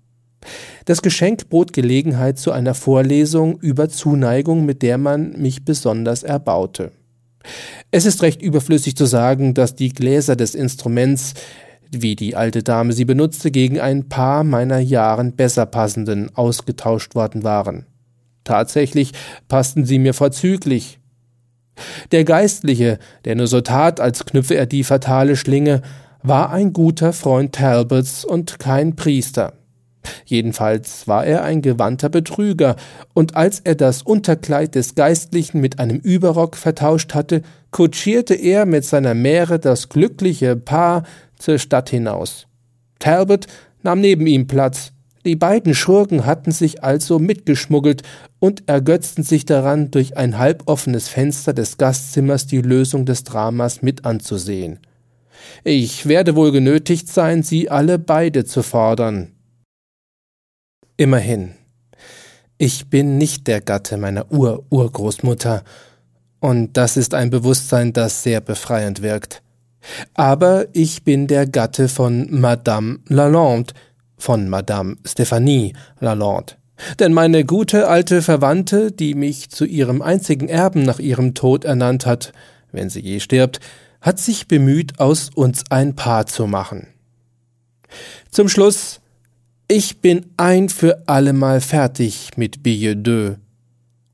Das Geschenk bot Gelegenheit zu einer Vorlesung über Zuneigung, mit der man mich besonders erbaute. Es ist recht überflüssig zu sagen, dass die Gläser des Instruments wie die alte Dame sie benutzte, gegen ein paar meiner Jahren besser passenden ausgetauscht worden waren. Tatsächlich passten sie mir vorzüglich. Der Geistliche, der nur so tat, als knüpfe er die fatale Schlinge, war ein guter Freund Talbots und kein Priester. Jedenfalls war er ein gewandter Betrüger, und als er das Unterkleid des Geistlichen mit einem Überrock vertauscht hatte, kutschierte er mit seiner Mähre das glückliche Paar zur Stadt hinaus. Talbot nahm neben ihm Platz. Die beiden Schurken hatten sich also mitgeschmuggelt und ergötzten sich daran, durch ein halboffenes Fenster des Gastzimmers die Lösung des Dramas mit anzusehen. Ich werde wohl genötigt sein, sie alle beide zu fordern. Immerhin. Ich bin nicht der Gatte meiner Ur-Urgroßmutter, und das ist ein Bewusstsein, das sehr befreiend wirkt. Aber ich bin der Gatte von Madame Lalande, von Madame Stephanie Lalande. Denn meine gute alte Verwandte, die mich zu ihrem einzigen Erben nach ihrem Tod ernannt hat, wenn sie je stirbt, hat sich bemüht, aus uns ein Paar zu machen. Zum Schluss, ich bin ein für allemal fertig mit Billet deux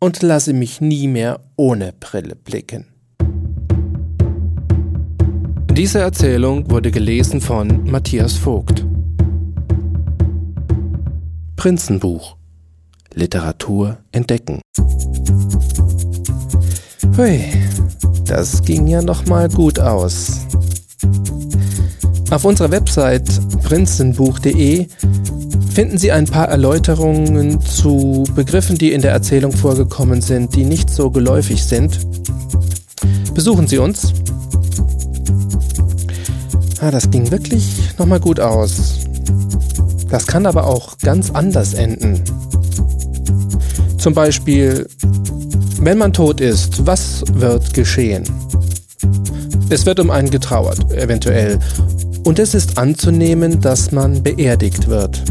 und lasse mich nie mehr ohne Brille blicken. Diese Erzählung wurde gelesen von Matthias Vogt. Prinzenbuch Literatur entdecken. Hui, das ging ja noch mal gut aus. Auf unserer Website prinzenbuch.de finden Sie ein paar Erläuterungen zu Begriffen, die in der Erzählung vorgekommen sind, die nicht so geläufig sind. Besuchen Sie uns. Ah, das ging wirklich nochmal gut aus. Das kann aber auch ganz anders enden. Zum Beispiel, wenn man tot ist, was wird geschehen? Es wird um einen getrauert, eventuell, und es ist anzunehmen, dass man beerdigt wird.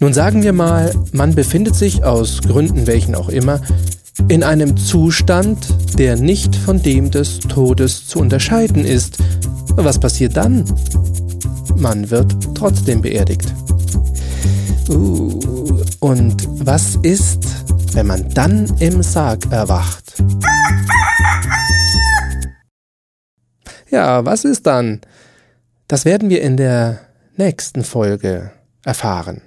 Nun sagen wir mal, man befindet sich aus Gründen welchen auch immer in einem Zustand, der nicht von dem des Todes zu unterscheiden ist. Was passiert dann? Man wird trotzdem beerdigt. Uh, und was ist, wenn man dann im Sarg erwacht? Ja, was ist dann? Das werden wir in der nächsten Folge erfahren.